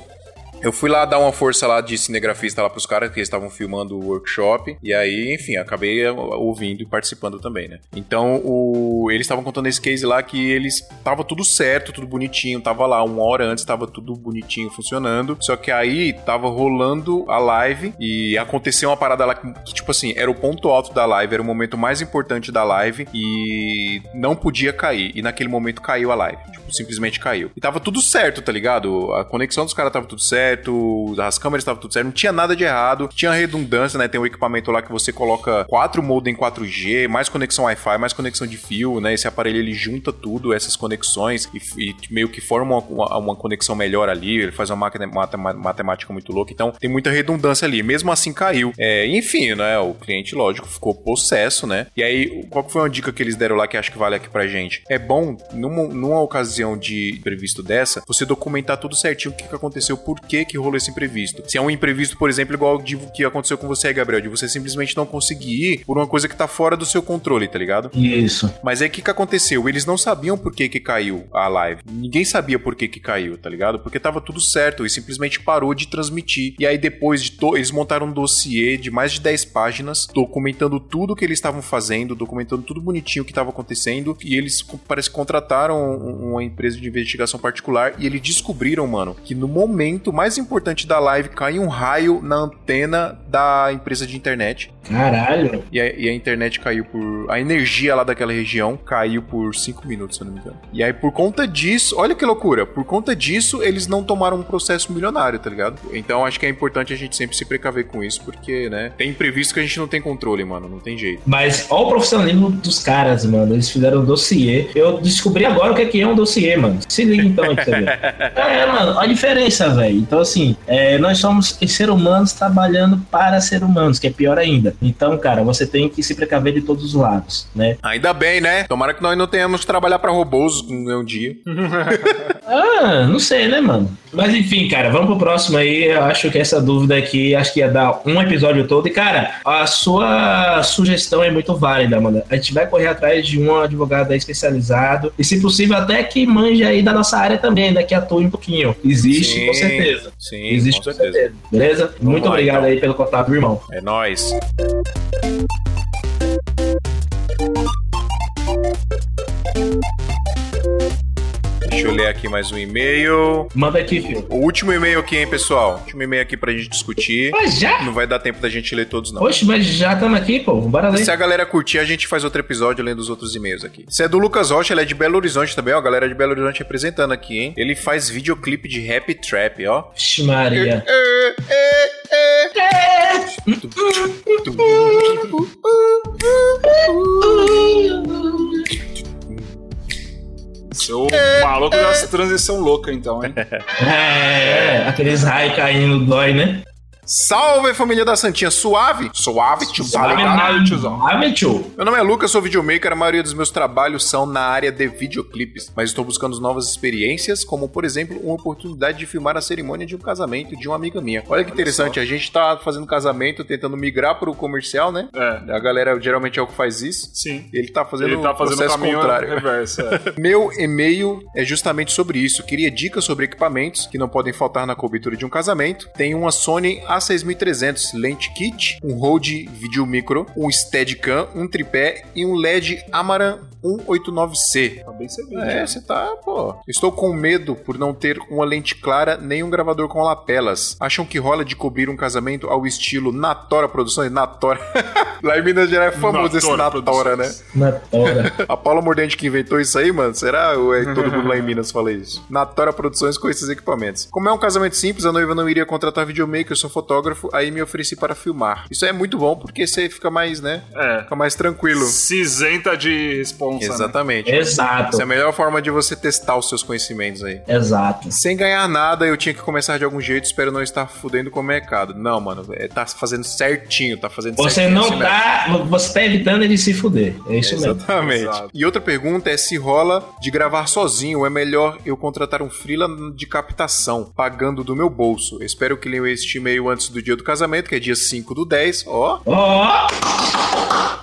Eu fui lá dar uma força lá de cinegrafista lá pros caras, que eles estavam filmando o workshop. E aí, enfim, acabei uh, ouvindo e participando também, né? Então, o... eles estavam contando esse case lá que eles tava tudo certo, tudo bonitinho. Tava lá uma hora antes, tava tudo bonitinho funcionando. Só que aí tava rolando a live e aconteceu uma parada lá que, que, tipo assim, era o ponto alto da live, era o momento mais importante da live e não podia cair. E naquele momento caiu a live. Tipo, simplesmente caiu. E tava tudo certo, tá ligado? A conexão dos caras tava tudo certo certo, as câmeras estavam tudo certo, não tinha nada de errado, tinha redundância, né? Tem um equipamento lá que você coloca quatro modem 4G, mais conexão Wi-Fi, mais conexão de fio, né? Esse aparelho ele junta tudo, essas conexões e, e meio que forma uma, uma, uma conexão melhor ali, ele faz uma matemática muito louca, então tem muita redundância ali. Mesmo assim caiu. É, enfim, né? O cliente, lógico, ficou possesso, né? E aí, qual foi uma dica que eles deram lá que acho que vale aqui pra gente? É bom, numa, numa ocasião de imprevisto dessa, você documentar tudo certinho o que, que aconteceu, por que que rolou esse imprevisto. Se é um imprevisto, por exemplo, igual o de- que aconteceu com você, Gabriel, de você simplesmente não conseguir ir por uma coisa que tá fora do seu controle, tá ligado? Isso. Mas aí o que, que aconteceu? Eles não sabiam por que, que caiu a live. Ninguém sabia por que, que caiu, tá ligado? Porque tava tudo certo e simplesmente parou de transmitir. E aí depois de eles montaram um dossiê de mais de 10 páginas, documentando tudo que eles estavam fazendo, documentando tudo bonitinho que estava acontecendo. E eles parece que contrataram um- uma empresa de investigação particular e eles descobriram, mano, que no momento mais importante da live caiu um raio na antena da empresa de internet. Caralho. E a, e a internet caiu por. A energia lá daquela região caiu por 5 minutos, se eu não me engano. E aí, por conta disso, olha que loucura. Por conta disso, eles não tomaram um processo milionário, tá ligado? Então acho que é importante a gente sempre se precaver com isso, porque, né? Tem imprevisto que a gente não tem controle, mano. Não tem jeito. Mas olha o profissionalismo dos caras, mano. Eles fizeram um dossiê. Eu descobri agora o que é, que é um dossiê, mano. Se liga então ver. [LAUGHS] É, mano, olha a diferença, velho. Então, assim, é, nós somos seres humanos trabalhando para ser humanos, que é pior ainda. Então, cara, você tem que se precaver de todos os lados, né? Ainda bem, né? Tomara que nós não tenhamos que trabalhar pra robôs um dia. [LAUGHS] [LAUGHS] Ah, não sei, né, mano? Mas enfim, cara, vamos pro próximo aí. Eu acho que essa dúvida aqui, acho que ia dar um episódio todo. E, cara, a sua sugestão é muito válida, mano. A gente vai correr atrás de um advogado especializado. E, se possível, até que manje aí da nossa área também, né? Que atue um pouquinho. Existe, Sim, com certeza. Sim, Existe, com certeza. Beleza? muito lá, obrigado então. aí pelo contato, irmão. É nóis. Deixa eu ler aqui mais um e-mail. Manda aqui, filho. O último e-mail aqui, hein, pessoal? Último e-mail aqui pra gente discutir. Mas já? Não vai dar tempo da gente ler todos, não. Oxe, mas já estamos aqui, pô. Bora ler. Se a galera curtir, a gente faz outro episódio lendo os outros e-mails aqui. Esse é do Lucas Rocha, ele é de Belo Horizonte também, ó. A galera de Belo Horizonte representando aqui, hein? Ele faz videoclipe de rap trap, ó. Vixe, Maria. Seu maluco das transição louca, então, hein? [LAUGHS] É, aqueles raios caindo dói, né? Salve, família da Santinha. Suave? Suave, tio. Tá ligado? tiozão. Meu tio. Meu nome é Lucas, sou videomaker. A maioria dos meus trabalhos são na área de videoclipes, mas estou buscando novas experiências, como por exemplo, uma oportunidade de filmar a cerimônia de um casamento de uma amiga minha. Olha que interessante, a gente tá fazendo casamento, tentando migrar pro comercial, né? É, A galera geralmente é o que faz isso. sim. Ele tá fazendo Ele tá o fazendo processo contrário. reverso. é. [LAUGHS] Meu e-mail é justamente sobre isso. Queria dicas sobre equipamentos que não podem faltar na cobertura de um casamento. Tem uma Sony A6300 lente kit, um Rode Video Micro, um Steadicam, um tripé e um LED Amaran 189C. Tá bem servido. É, você tá, pô. Estou com medo por não ter uma lente clara nem um gravador com lapelas. Acham que rola de cobrir um casamento ao estilo Natora Produções? Natora. [LAUGHS] Lá em Minas Gerais é famoso esse Natora Natora, né? Produções. Na tora. [LAUGHS] A Paula Mordente que inventou isso aí, mano? Será? Ou é todo mundo lá em Minas fala isso? Natora Produções com esses equipamentos. Como é um casamento simples, a noiva não iria contratar videomaker, eu sou fotógrafo, aí me ofereci para filmar. Isso é muito bom porque você fica mais, né? É. Fica mais tranquilo. Se isenta de responsa. né? Exatamente. Exato. Essa é a melhor forma de você testar os seus conhecimentos aí. Exato. Sem ganhar nada, eu tinha que começar de algum jeito, espero não estar fudendo com o mercado. Não, mano, é, tá fazendo certinho, tá fazendo Você certinho. não mesmo. tá. Você tá evitando ele se fuder. É isso mesmo. Exatamente. E outra pergunta é se rola de gravar sozinho ou é melhor eu contratar um freela de captação, pagando do meu bolso. Eu espero que leiam este e-mail antes do dia do casamento, que é dia 5 do 10. Ó, Ó,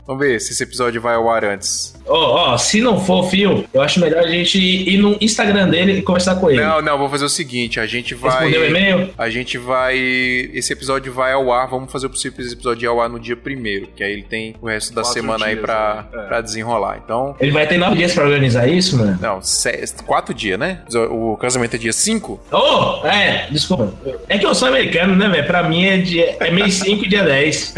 vamos ver se esse episódio vai ao ar antes. ó, ó, se não for, fio, eu acho melhor a gente ir no Instagram dele e conversar com ele. Não, não, vou fazer o seguinte, a gente vai... Respondeu o e-mail? A gente vai... Esse episódio vai ao ar, vamos fazer o possível esse episódio ir ao ar no dia primeiro, que aí ele tem o resto da Quatro semana aí dias, pra, né? É. pra desenrolar. Então... Ele vai ter nove dias pra organizar isso, mano? Não, se- quatro dias, né? O casamento é dia 5? Ô, é, desculpa. É que eu sou americano, né, velho? Pra mim é, dia, é mês 5 e dia 10.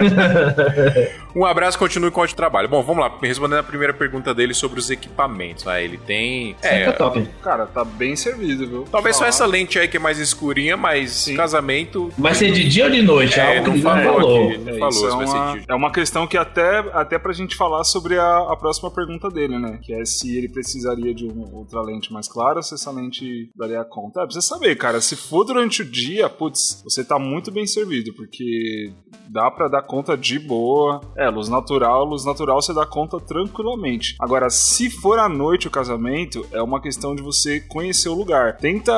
[LAUGHS] Um abraço, continue com o ótimo trabalho. Bom, vamos lá, respondendo a primeira pergunta dele sobre os equipamentos. Ah, ele tem. É, É, top. Cara, tá bem servido, viu? talvez só essa lente aí que é mais escurinha, mas casamento. Vai ser de dia ou de noite? É, algo que não falou aqui. Não É, falou é se vai ser uma, é uma questão que até, até pra gente falar sobre a, a próxima pergunta dele, né? Que é se ele precisaria de uma outra lente mais clara ou se essa lente daria conta. É, pra você saber, cara, se for durante o dia, putz, você tá muito bem servido, porque dá pra dar conta de boa. É, luz natural, luz natural você dá conta tranquilamente. Agora, se for à noite o casamento, é uma questão de você conhecer o lugar. Tenta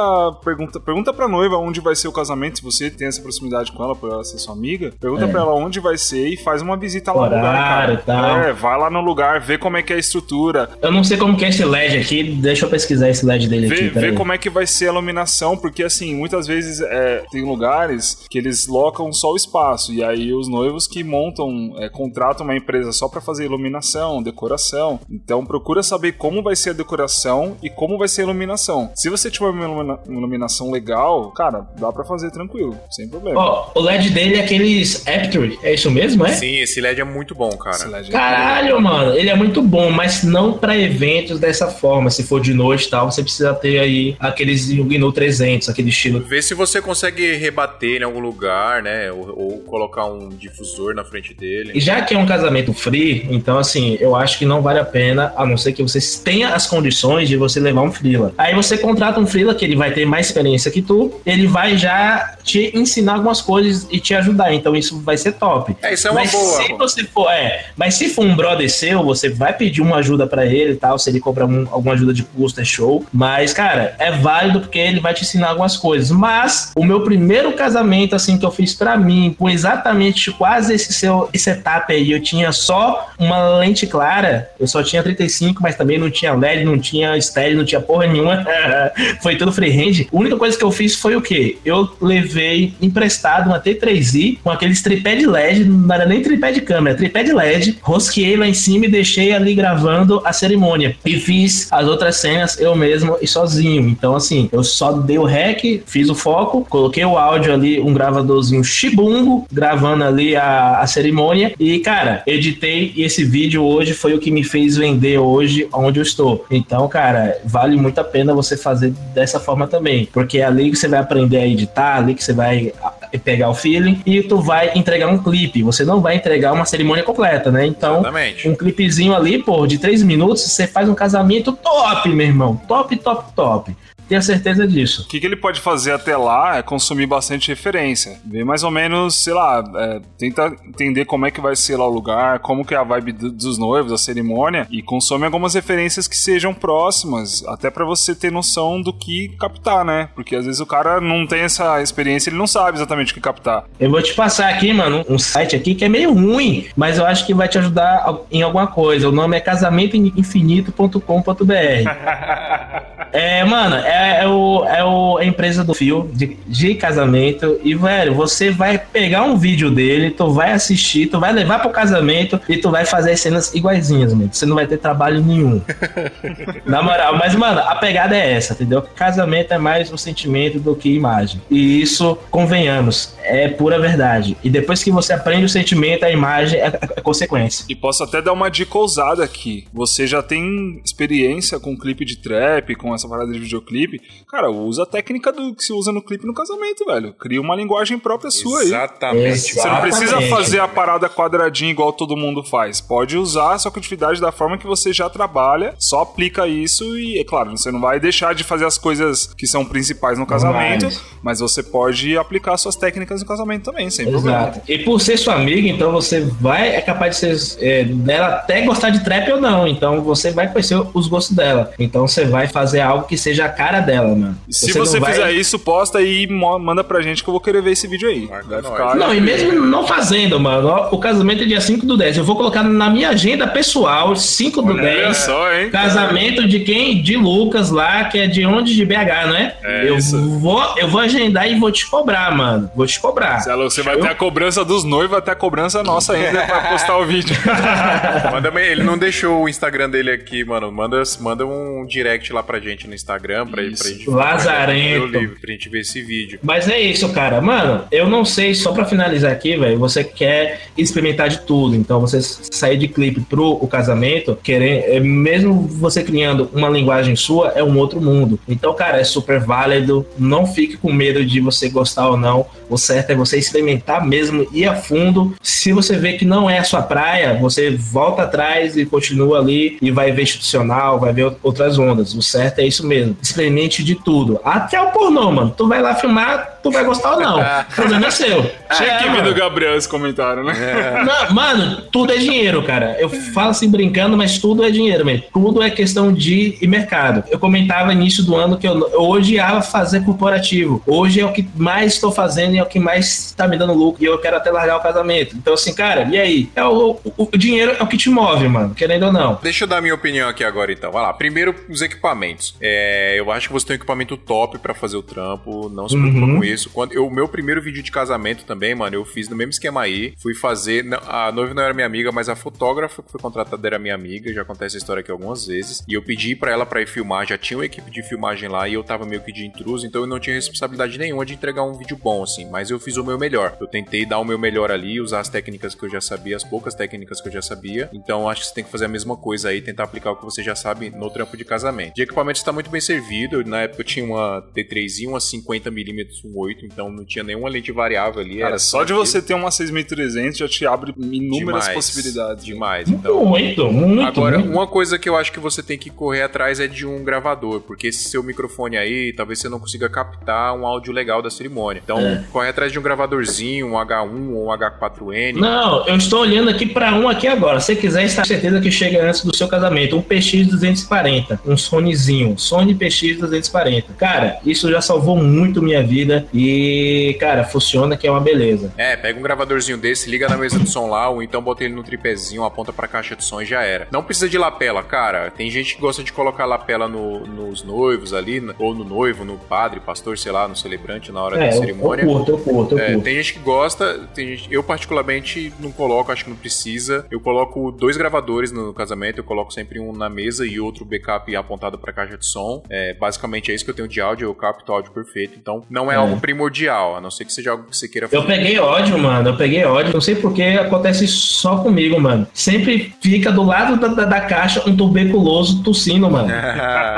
pergunta, pergunta pra noiva onde vai ser o casamento, se você tem essa proximidade com ela, por ela ser sua amiga. Pergunta É. pra ela onde vai ser e faz uma visita lá no lugar, Horário cara. tal. É, vai lá no lugar, vê como é que é a estrutura, Eu não sei como que é esse LED aqui. Deixa eu pesquisar esse LED dele Vê, aqui. vê peraí. como é que vai ser a iluminação, porque assim, muitas vezes é, tem lugares que eles locam só o espaço, e aí os noivos que montam, é, contratam uma empresa só pra fazer iluminação, decoração. Então procura saber como vai ser a decoração e como vai ser a iluminação. Se você tiver uma ilumina- uma iluminação legal, cara, dá pra fazer tranquilo, sem problema. Ó, o LED dele é aqueles Apture. É isso mesmo, é? Sim, esse LED é muito bom, cara. Esse LED é Caralho, mano, ele é muito bom, mas não pra eventos dessa forma. Se for de noite e tal, você precisa ter aí aqueles Gnu 300, aquele estilo. Vê se você consegue rebater em algum lugar, né? Ou, ou colocar um difusor na frente dele. E já que é um casamento free, então assim, eu acho que não vale a pena, a não ser que você tenha as condições de você levar um freela. Aí você contrata um freela que ele vai ter mais experiência que tu, ele vai já te ensinar algumas coisas e te ajudar. Então isso vai ser top. É, isso é uma mas boa. se você for, é, mas se for um brother seu, você vai pedir uma ajuda pra ele e tal, se ele cobrar um- alguma ajuda de custo é show. Mas, cara, é válido porque ele vai te ensinar algumas coisas. Mas o meu primeiro casamento assim que eu fiz pra mim, com exatamente quase esse seu esse setup aí, eu tinha só uma lente clara, eu só tinha 35, mas também não tinha LED, não tinha estéreo, não tinha porra nenhuma. [LAUGHS] foi tudo freehand. A única coisa que eu fiz foi o quê? Eu levei emprestado uma T3i com aqueles tripé de LED, não era nem tripé de câmera, tripé de LED, rosqueei lá em cima e deixei ali gravando a cerimônia. E fiz as outras cenas eu mesmo e sozinho. Então, assim, eu só dei o rec, fiz o foco, coloquei o áudio ali, um gravadorzinho chibungo, gravando ali a, a cerimônia. E, cara, editei e esse vídeo hoje foi o que me fez vender hoje onde eu estou. Então, cara, vale muito a pena você fazer dessa forma também. Porque é ali que você vai aprender a editar, ali que você vai pegar o feeling e tu vai entregar um clipe. Você não vai entregar uma cerimônia completa, né? Então, Exatamente. um clipezinho ali, pô, de três minutos, você faz um casamento top, meu irmão. Top, top, top. Tenha certeza disso. O que, que ele pode fazer até lá é consumir bastante referência. Ver mais ou menos, sei lá, é, tenta entender como é que vai ser lá o lugar, como que é a vibe do- dos noivos, a cerimônia, e consome algumas referências que sejam próximas, até pra você ter noção do que captar, né? Porque às vezes o cara não tem essa experiência, ele não sabe exatamente o que captar. Eu vou te passar aqui, mano, um site aqui que é meio ruim, mas eu acho que vai te ajudar em alguma coisa. O nome é casamentoinfinito.com.br. [LAUGHS] É, mano, é, é o, é o, a empresa do Fio de, de casamento. E, velho, você vai pegar um vídeo dele, tu vai assistir, tu vai levar pro casamento e tu vai fazer as cenas iguaizinhas, mano. Você não vai ter trabalho nenhum. [LAUGHS] Na moral, mas, mano, a pegada é essa, entendeu? Casamento é mais um sentimento do que imagem. E isso, convenhamos, é pura verdade. E depois que você aprende o sentimento, a imagem é, é consequência. E posso até dar uma dica ousada aqui. Você já tem experiência com clipe de trap, com essa parada de videoclipe. Cara, usa a técnica do que se usa no clipe no casamento, velho. Cria uma linguagem própria sua aí. Exatamente. Você não precisa fazer a parada quadradinha igual todo mundo faz. Pode usar a sua criatividade da forma que você já trabalha, só aplica isso e, é claro, você não vai deixar de fazer as coisas que são principais no casamento, Mas- mas você pode aplicar suas técnicas no casamento também, sem problema. Exato. E por ser sua amiga, então você vai, é capaz de ser é, dela até gostar de trap ou não. Então você vai conhecer os gostos dela. Então você vai fazer algo que seja a cara dela, mano. Se você, não vai- fizer isso, posta aí e manda pra gente que eu vou querer ver esse vídeo aí. Vai ficar. Não, e mesmo não fazendo, mano. O casamento é dia 5 do 10. Eu vou colocar na minha agenda pessoal, 5 do Olha 10. só, hein? Casamento de quem? De Lucas lá, que é de onde? De BH, não é? É eu isso. vou, eu vou agendar e vou te cobrar, mano. Vou te cobrar. Você louco, Você vai Show? ter a cobrança dos noivos, até a cobrança nossa ainda pra postar o vídeo. [LAUGHS] Manda, ele não deixou o Instagram dele aqui, mano. Manda, manda um direct lá pra gente gente no Instagram pra, Isso. pra gente Lazarento. livro, pra gente ver esse vídeo. Mas é isso, cara. Mano, eu não sei, só pra finalizar aqui, velho, você quer experimentar de tudo. Então, você sair de clipe pro o casamento, querer, é, mesmo você criando uma linguagem sua, é um outro mundo. Então, cara, é super válido. Não fique com medo de você gostar ou não. O certo é você experimentar mesmo, ir a fundo. Se você vê que não é a sua praia, você volta atrás e continua ali e vai ver institucional, vai ver outras ondas. O certo é isso mesmo. Experimente de tudo. Até o pornô, mano. Tu vai lá filmar, tu vai gostar ou não. [LAUGHS] O problema é seu. Tinha É, que vir do Gabriel esse comentário, né? [LAUGHS] Não, mano, tudo é dinheiro, cara. Eu falo assim brincando, mas tudo é dinheiro mesmo. Tudo é questão de e mercado. Eu comentava início do ano que eu, eu odiava fazer corporativo. Hoje é o que mais estou fazendo e é o que mais está me dando lucro. E eu quero até largar o casamento. Então, assim, cara, e aí? É o, o, o dinheiro é o que te move, mano, querendo ou não. Deixa eu dar minha opinião aqui agora, então. Vai lá. Primeiro, os equipamentos. É, eu acho que você tem um equipamento top pra fazer o trampo. Não se preocupa Uhum. com isso. Quando eu, o meu primeiro vídeo de casamento também, mano, eu fiz no mesmo esquema aí. Fui fazer. A noiva não era minha amiga, mas a fotógrafa que foi contratada era minha amiga. Já acontece essa história aqui algumas vezes. E eu pedi pra ela pra ir filmar. Já tinha uma equipe de filmagem lá e eu tava meio que de intruso. Então eu não tinha responsabilidade nenhuma de entregar um vídeo bom, assim. Mas eu fiz o meu melhor. Eu tentei dar o meu melhor ali, usar as técnicas que eu já sabia, as poucas técnicas que eu já sabia. Então acho que você tem que fazer a mesma coisa aí, tentar aplicar o que você já sabe no trampo de casamento. De equipamento está muito bem servido. Na época eu tinha uma T3i, uma 50mm, um 8, então não tinha nenhuma lente variável ali. Cara, era só de você ter uma 6300 já te abre inúmeras Demais, possibilidades. Demais. Então, Muito, muito. Agora, muito. uma coisa que eu acho que você tem que correr atrás é de um gravador, porque esse seu microfone aí, talvez você não consiga captar um áudio legal da cerimônia. Então, É. corre atrás de um gravadorzinho, um H1 ou um H4N. Não, eu estou olhando aqui para um aqui agora. Se você quiser, está certeza que chega antes do seu casamento. Um PX 240, um Sonyzinho, Sony PX 240. Cara, isso já salvou muito minha vida e, cara, funciona que é uma beleza. É, pega um gravadorzinho desse, liga na mesa de som lá, ou então bota ele no tripézinho, aponta pra caixa de som e já era. Não precisa de lapela, cara. Tem gente que gosta de colocar lapela no- nos noivos ali, ou no noivo, no padre, pastor, sei lá, no celebrante na hora É, da cerimônia. eu curto, eu curto, eu É, curto. tem gente que gosta, tem gente- eu particularmente não coloco, acho que não precisa. Eu coloco dois gravadores no casamento, eu coloco sempre um na mesa e outro backup apontado pra caixa de som. É, basicamente é isso que eu tenho de áudio, eu capto áudio perfeito. Então não é, É. algo primordial, a não ser que seja algo que você queira Eu peguei ódio, mano. Eu peguei ódio. Não sei porque acontece só comigo, mano. Sempre fica do lado da, da- da caixa um tuberculoso tossindo, mano. [LAUGHS]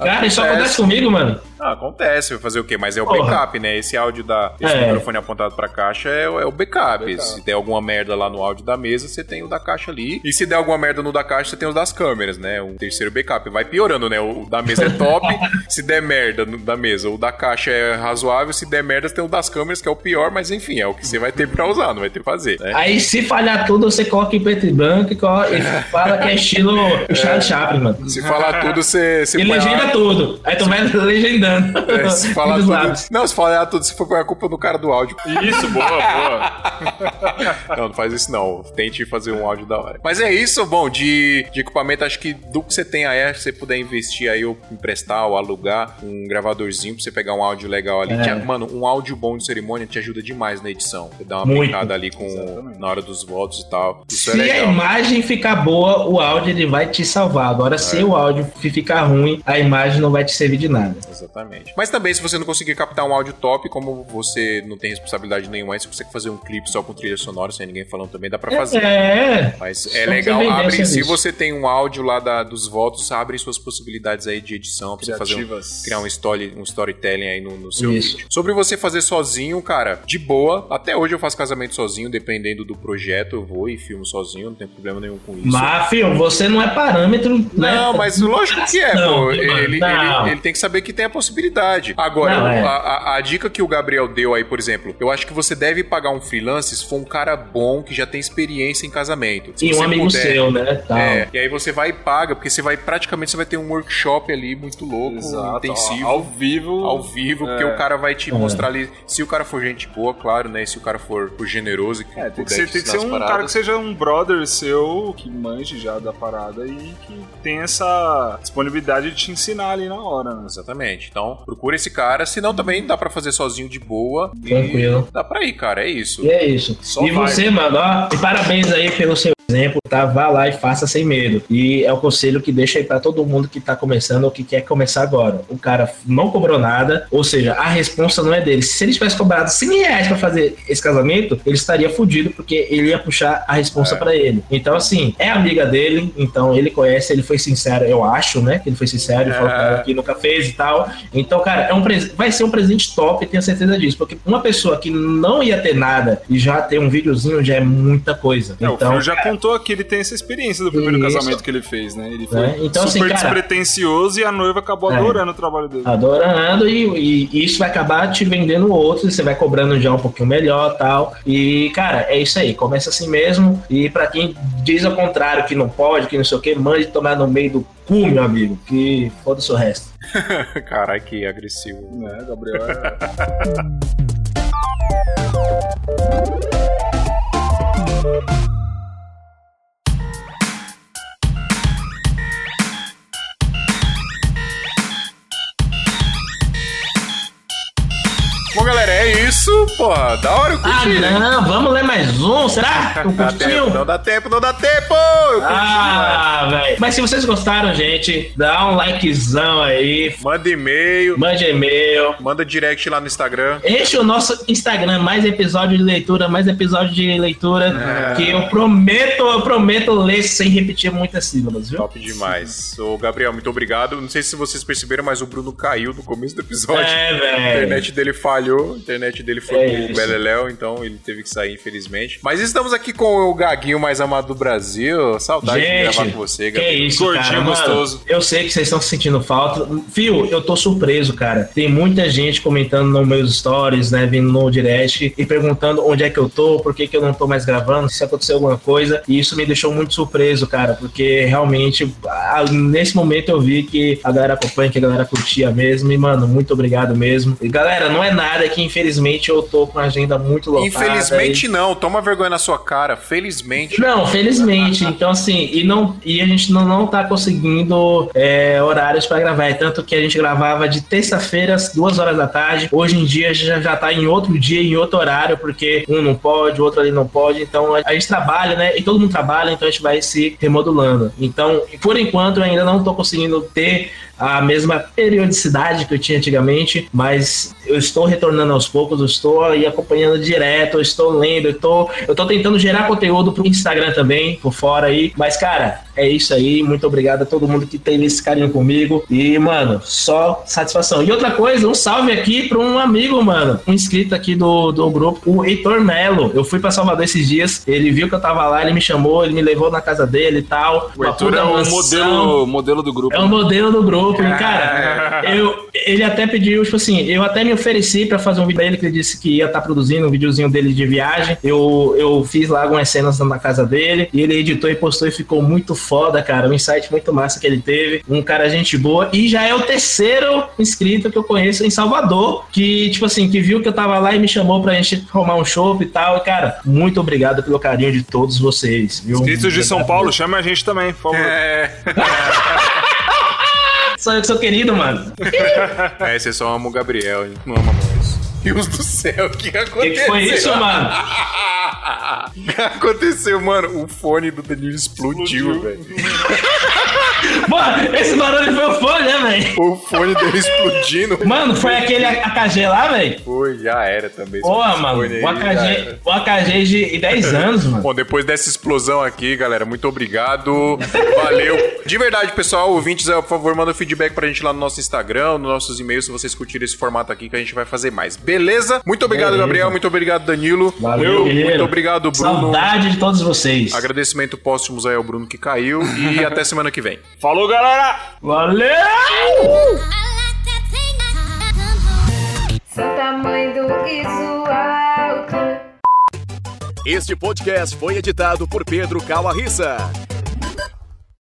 Cara, isso acontece comigo, mano. Ah, acontece, vai fazer o quê? Mas é o Porra. backup, né? Esse áudio da. Esse É. microfone apontado pra caixa é, o- é o backup. Se der alguma merda lá no áudio da mesa, você tem o da caixa ali. E se der alguma merda no da caixa, você tem os das câmeras, né? Um terceiro backup. Vai piorando, né? O da mesa é top. [LAUGHS] se der merda no da mesa, o da caixa é razoável. Se der merda, você tem o das câmeras, que é o pior, mas enfim, é o que você vai ter pra usar, não vai ter que fazer. Né? Aí, se falhar tudo, você coloca em preto e branco e, colo- e [LAUGHS] fala que é estilo Charles Chaplin, mano. Se falar tudo, você, você E a- legenda tudo. Aí tu vai legendando. É, se [LAUGHS] falar tudo. lados. Não, se falar tudo, você for a culpa no cara do áudio. Isso, boa, boa. [LAUGHS] Não, não faz isso não. Tente fazer um áudio da hora. Mas é isso, bom, de, de equipamento, acho que do que você tem aí, se você puder investir aí, ou emprestar, ou alugar um gravadorzinho pra você pegar um áudio legal ali. É. Te- mano, um áudio bom de cerimônia te ajuda demais na edição. Você dá uma Muito. brincada ali com, na hora dos votos e tal. Isso Se é a imagem ficar boa, o áudio ele vai te salvar. Agora, É. se o áudio ficar ruim, a imagem não vai te servir de nada. Exatamente. Mas também, se você não conseguir captar um áudio top, como você não tem responsabilidade nenhuma, aí você consegue fazer um clipe só com trilha sonora, sem ninguém falando também, dá pra fazer. É. Mas é legal, abre, se você tem um áudio lá da- dos votos, abre suas possibilidades aí de edição pra você fazer um, criar um, story, um storytelling aí no, no seu Isso. vídeo. Sobre você fazer sozinho, cara, de boa. Até hoje eu faço casamento sozinho, dependendo do projeto, eu vou e filmo sozinho, não tem problema nenhum com isso. Mas, filho, você não é parâmetro, né? Não, mas lógico que é, Não, pô. Ele, não. ele- ele tem que saber que tem a possibilidade. Agora, Não, é. a, a- a dica que o Gabriel deu aí, por exemplo, eu acho que você deve pagar um freelance se for um cara bom que já tem experiência em casamento. Se E um amigo puder- seu, né? Tal. É, e aí você vai e paga, porque você vai praticamente você vai ter um workshop ali muito louco, Exato. intensivo. Ao vivo. Ao vivo, porque É. o cara vai te É. mostrar ali. Se o cara for gente boa, claro, né? Se o cara for, for generoso e que É, tem que ser, te tem que ser um cara paradas. que seja um brother seu, que manje já da parada e que tem essa disponibilidade de te ensinar ali na hora, né? Exatamente. Então, procura esse cara. Senão também dá pra fazer sozinho de boa. Tranquilo. Dá pra ir, cara. É isso. E é isso. Só e vai. você, mano, ó, e parabéns aí pelo seu exemplo, tá? Vá lá e faça sem medo. E é o conselho que deixa aí pra todo mundo que tá começando ou que quer começar agora. O cara não cobrou nada, ou seja, a responsa não é dele. Se ele tivesse cobrado 100 reais pra fazer esse casamento, ele estaria fudido porque ele ia puxar a responsa É. pra ele. Então, assim, é amiga dele, então ele conhece, ele foi sincero, eu acho, né? Que ele foi sincero e falou É. pra ela que nunca fez e tal. Então, cara, é um vai ser um presente top, tenho certeza disso. Porque uma pessoa que não ia ter nada e já ter um videozinho já é muita coisa. É, o então, Phil já contou que ele tem essa experiência do primeiro Isso. casamento que ele fez, né? Ele foi É, então, assim, super cara- despretensioso e a noiva acabou É. adorando o trabalho dele. adorando e, e isso vai acabar te vendendo outros, você vai cobrando já um pouquinho melhor tal. E, cara, é isso aí, começa assim mesmo. E pra quem diz ao contrário, que não pode, que não sei o que, mande tomar no meio do cu, meu amigo, que foda-se o resto. [LAUGHS] Caralho, que agressivo. Né, Gabriel? É... [LAUGHS] Bom, galera, é isso. Porra, da hora eu Ah, curti. né? não, vamos ler mais um, será? [LAUGHS] Dá curtinho? tempo, não dá tempo, não dá tempo! Eu curti, Ah, velho. Mas se vocês gostaram, gente, dá um likezão aí. Manda e-mail, mande e-mail. manda direct lá no Instagram. Enche o nosso Instagram, mais episódio de leitura, mais episódio de leitura, É. que eu prometo, eu prometo ler sem repetir muitas sílabas, viu? Top demais. Ô, Gabriel, muito obrigado. Não sei se vocês perceberam, mas o Bruno caiu no começo do episódio. É, A velho. internet dele falhou, a internet dele foi É pro. Beleléu, então ele teve que sair, infelizmente. Mas estamos aqui com o Gaguinho mais amado do Brasil. Saudade de Gente, gravar com você, que Gabriel. isso, Gordinho cara. Mano, gostoso. eu sei que vocês estão sentindo falta. Fio, eu tô surpreso, cara. Tem muita gente comentando nos meus stories, né, vindo no direct e perguntando onde é que eu tô, por que, que eu não tô mais gravando, se aconteceu alguma coisa. E isso me deixou muito surpreso, cara, porque realmente, nesse momento eu vi que a galera acompanha, que a galera curtia mesmo. E, mano, muito obrigado mesmo. E, galera, não é nada que infelizmente eu tô com a agenda muito lotada. Infelizmente não, toma vergonha na sua cara. Felizmente. Não, felizmente. Então, assim, e, não, e a gente não, não tá conseguindo é, horários pra gravar. É tanto que a gente gravava de terça-feira às duas horas da tarde. Hoje em dia já, já tá em outro dia, em outro horário, porque um não pode, o outro ali não pode. Então a, a gente trabalha, né? E todo mundo trabalha, então a gente vai se remodulando. Então, por enquanto, eu ainda não tô conseguindo ter a mesma periodicidade que eu tinha antigamente, mas eu estou retornando aos poucos, eu estou aí acompanhando direto, eu estou lendo, eu tô, eu tô tentando gerar conteúdo pro Instagram também, por fora aí. Mas, cara, é isso aí. Muito obrigado a todo mundo que teve esse carinho comigo. E, mano, só satisfação. E outra coisa, um salve aqui para um amigo, mano, um inscrito aqui do, do grupo, o Heitor Melo. Eu fui para Salvador esses dias, ele viu que eu tava lá, ele me chamou, ele me levou na casa dele e tal. O Heitor é o mansão. modelo, modelo do grupo. É o modelo do grupo. E, cara, [LAUGHS] eu, ele até pediu, tipo assim, eu até me ofereci pra fazer um vídeo pra ele, que ele disse que ia estar produzindo um videozinho dele de viagem. Eu, eu fiz lá algumas cenas na casa dele, e ele editou e postou e ficou muito foda, cara. Um insight muito massa que ele teve. Um cara gente boa. E já é o terceiro inscrito que eu conheço em Salvador, que, tipo assim, que viu que eu tava lá e me chamou pra gente arrumar um show e tal. E, cara, muito obrigado pelo carinho de todos vocês, viu? Inscritos de São Paulo, chama a gente também, por favor. É, [LAUGHS] Sou eu que sou querido, mano. [LAUGHS] é você só ama o Gabriel, não ama. Deus do céu, o que O que, aconteceu? que foi isso, mano? [LAUGHS] O que aconteceu, mano? O fone do Danilo explodiu, Explodiu. velho. [LAUGHS] Mano, esse barulho foi o fone, né, velho? O fone dele explodindo. Mano, foi aquele AKG lá, velho? Foi, já era também. Porra, mano, o AKG, o AKG de 10 [LAUGHS] anos, mano. Bom, depois dessa explosão aqui, galera, muito obrigado. Valeu. De verdade, pessoal, ouvintes, eh, por favor, manda feedback pra gente lá no nosso Instagram, nos nossos e-mails, se vocês curtirem esse formato aqui, que a gente vai fazer mais. Beleza? Muito obrigado, Beleza. Gabriel. Muito obrigado, Danilo. Valeu, guerreiro. Muito obrigado, Bruno. Saudade de todos vocês. Agradecimento póstumos aí ao Bruno que caiu. E [LAUGHS] até semana que vem. Falou, galera! Valeu! Santa Mãe do Alto. Este podcast foi editado por Pedro Calarissa.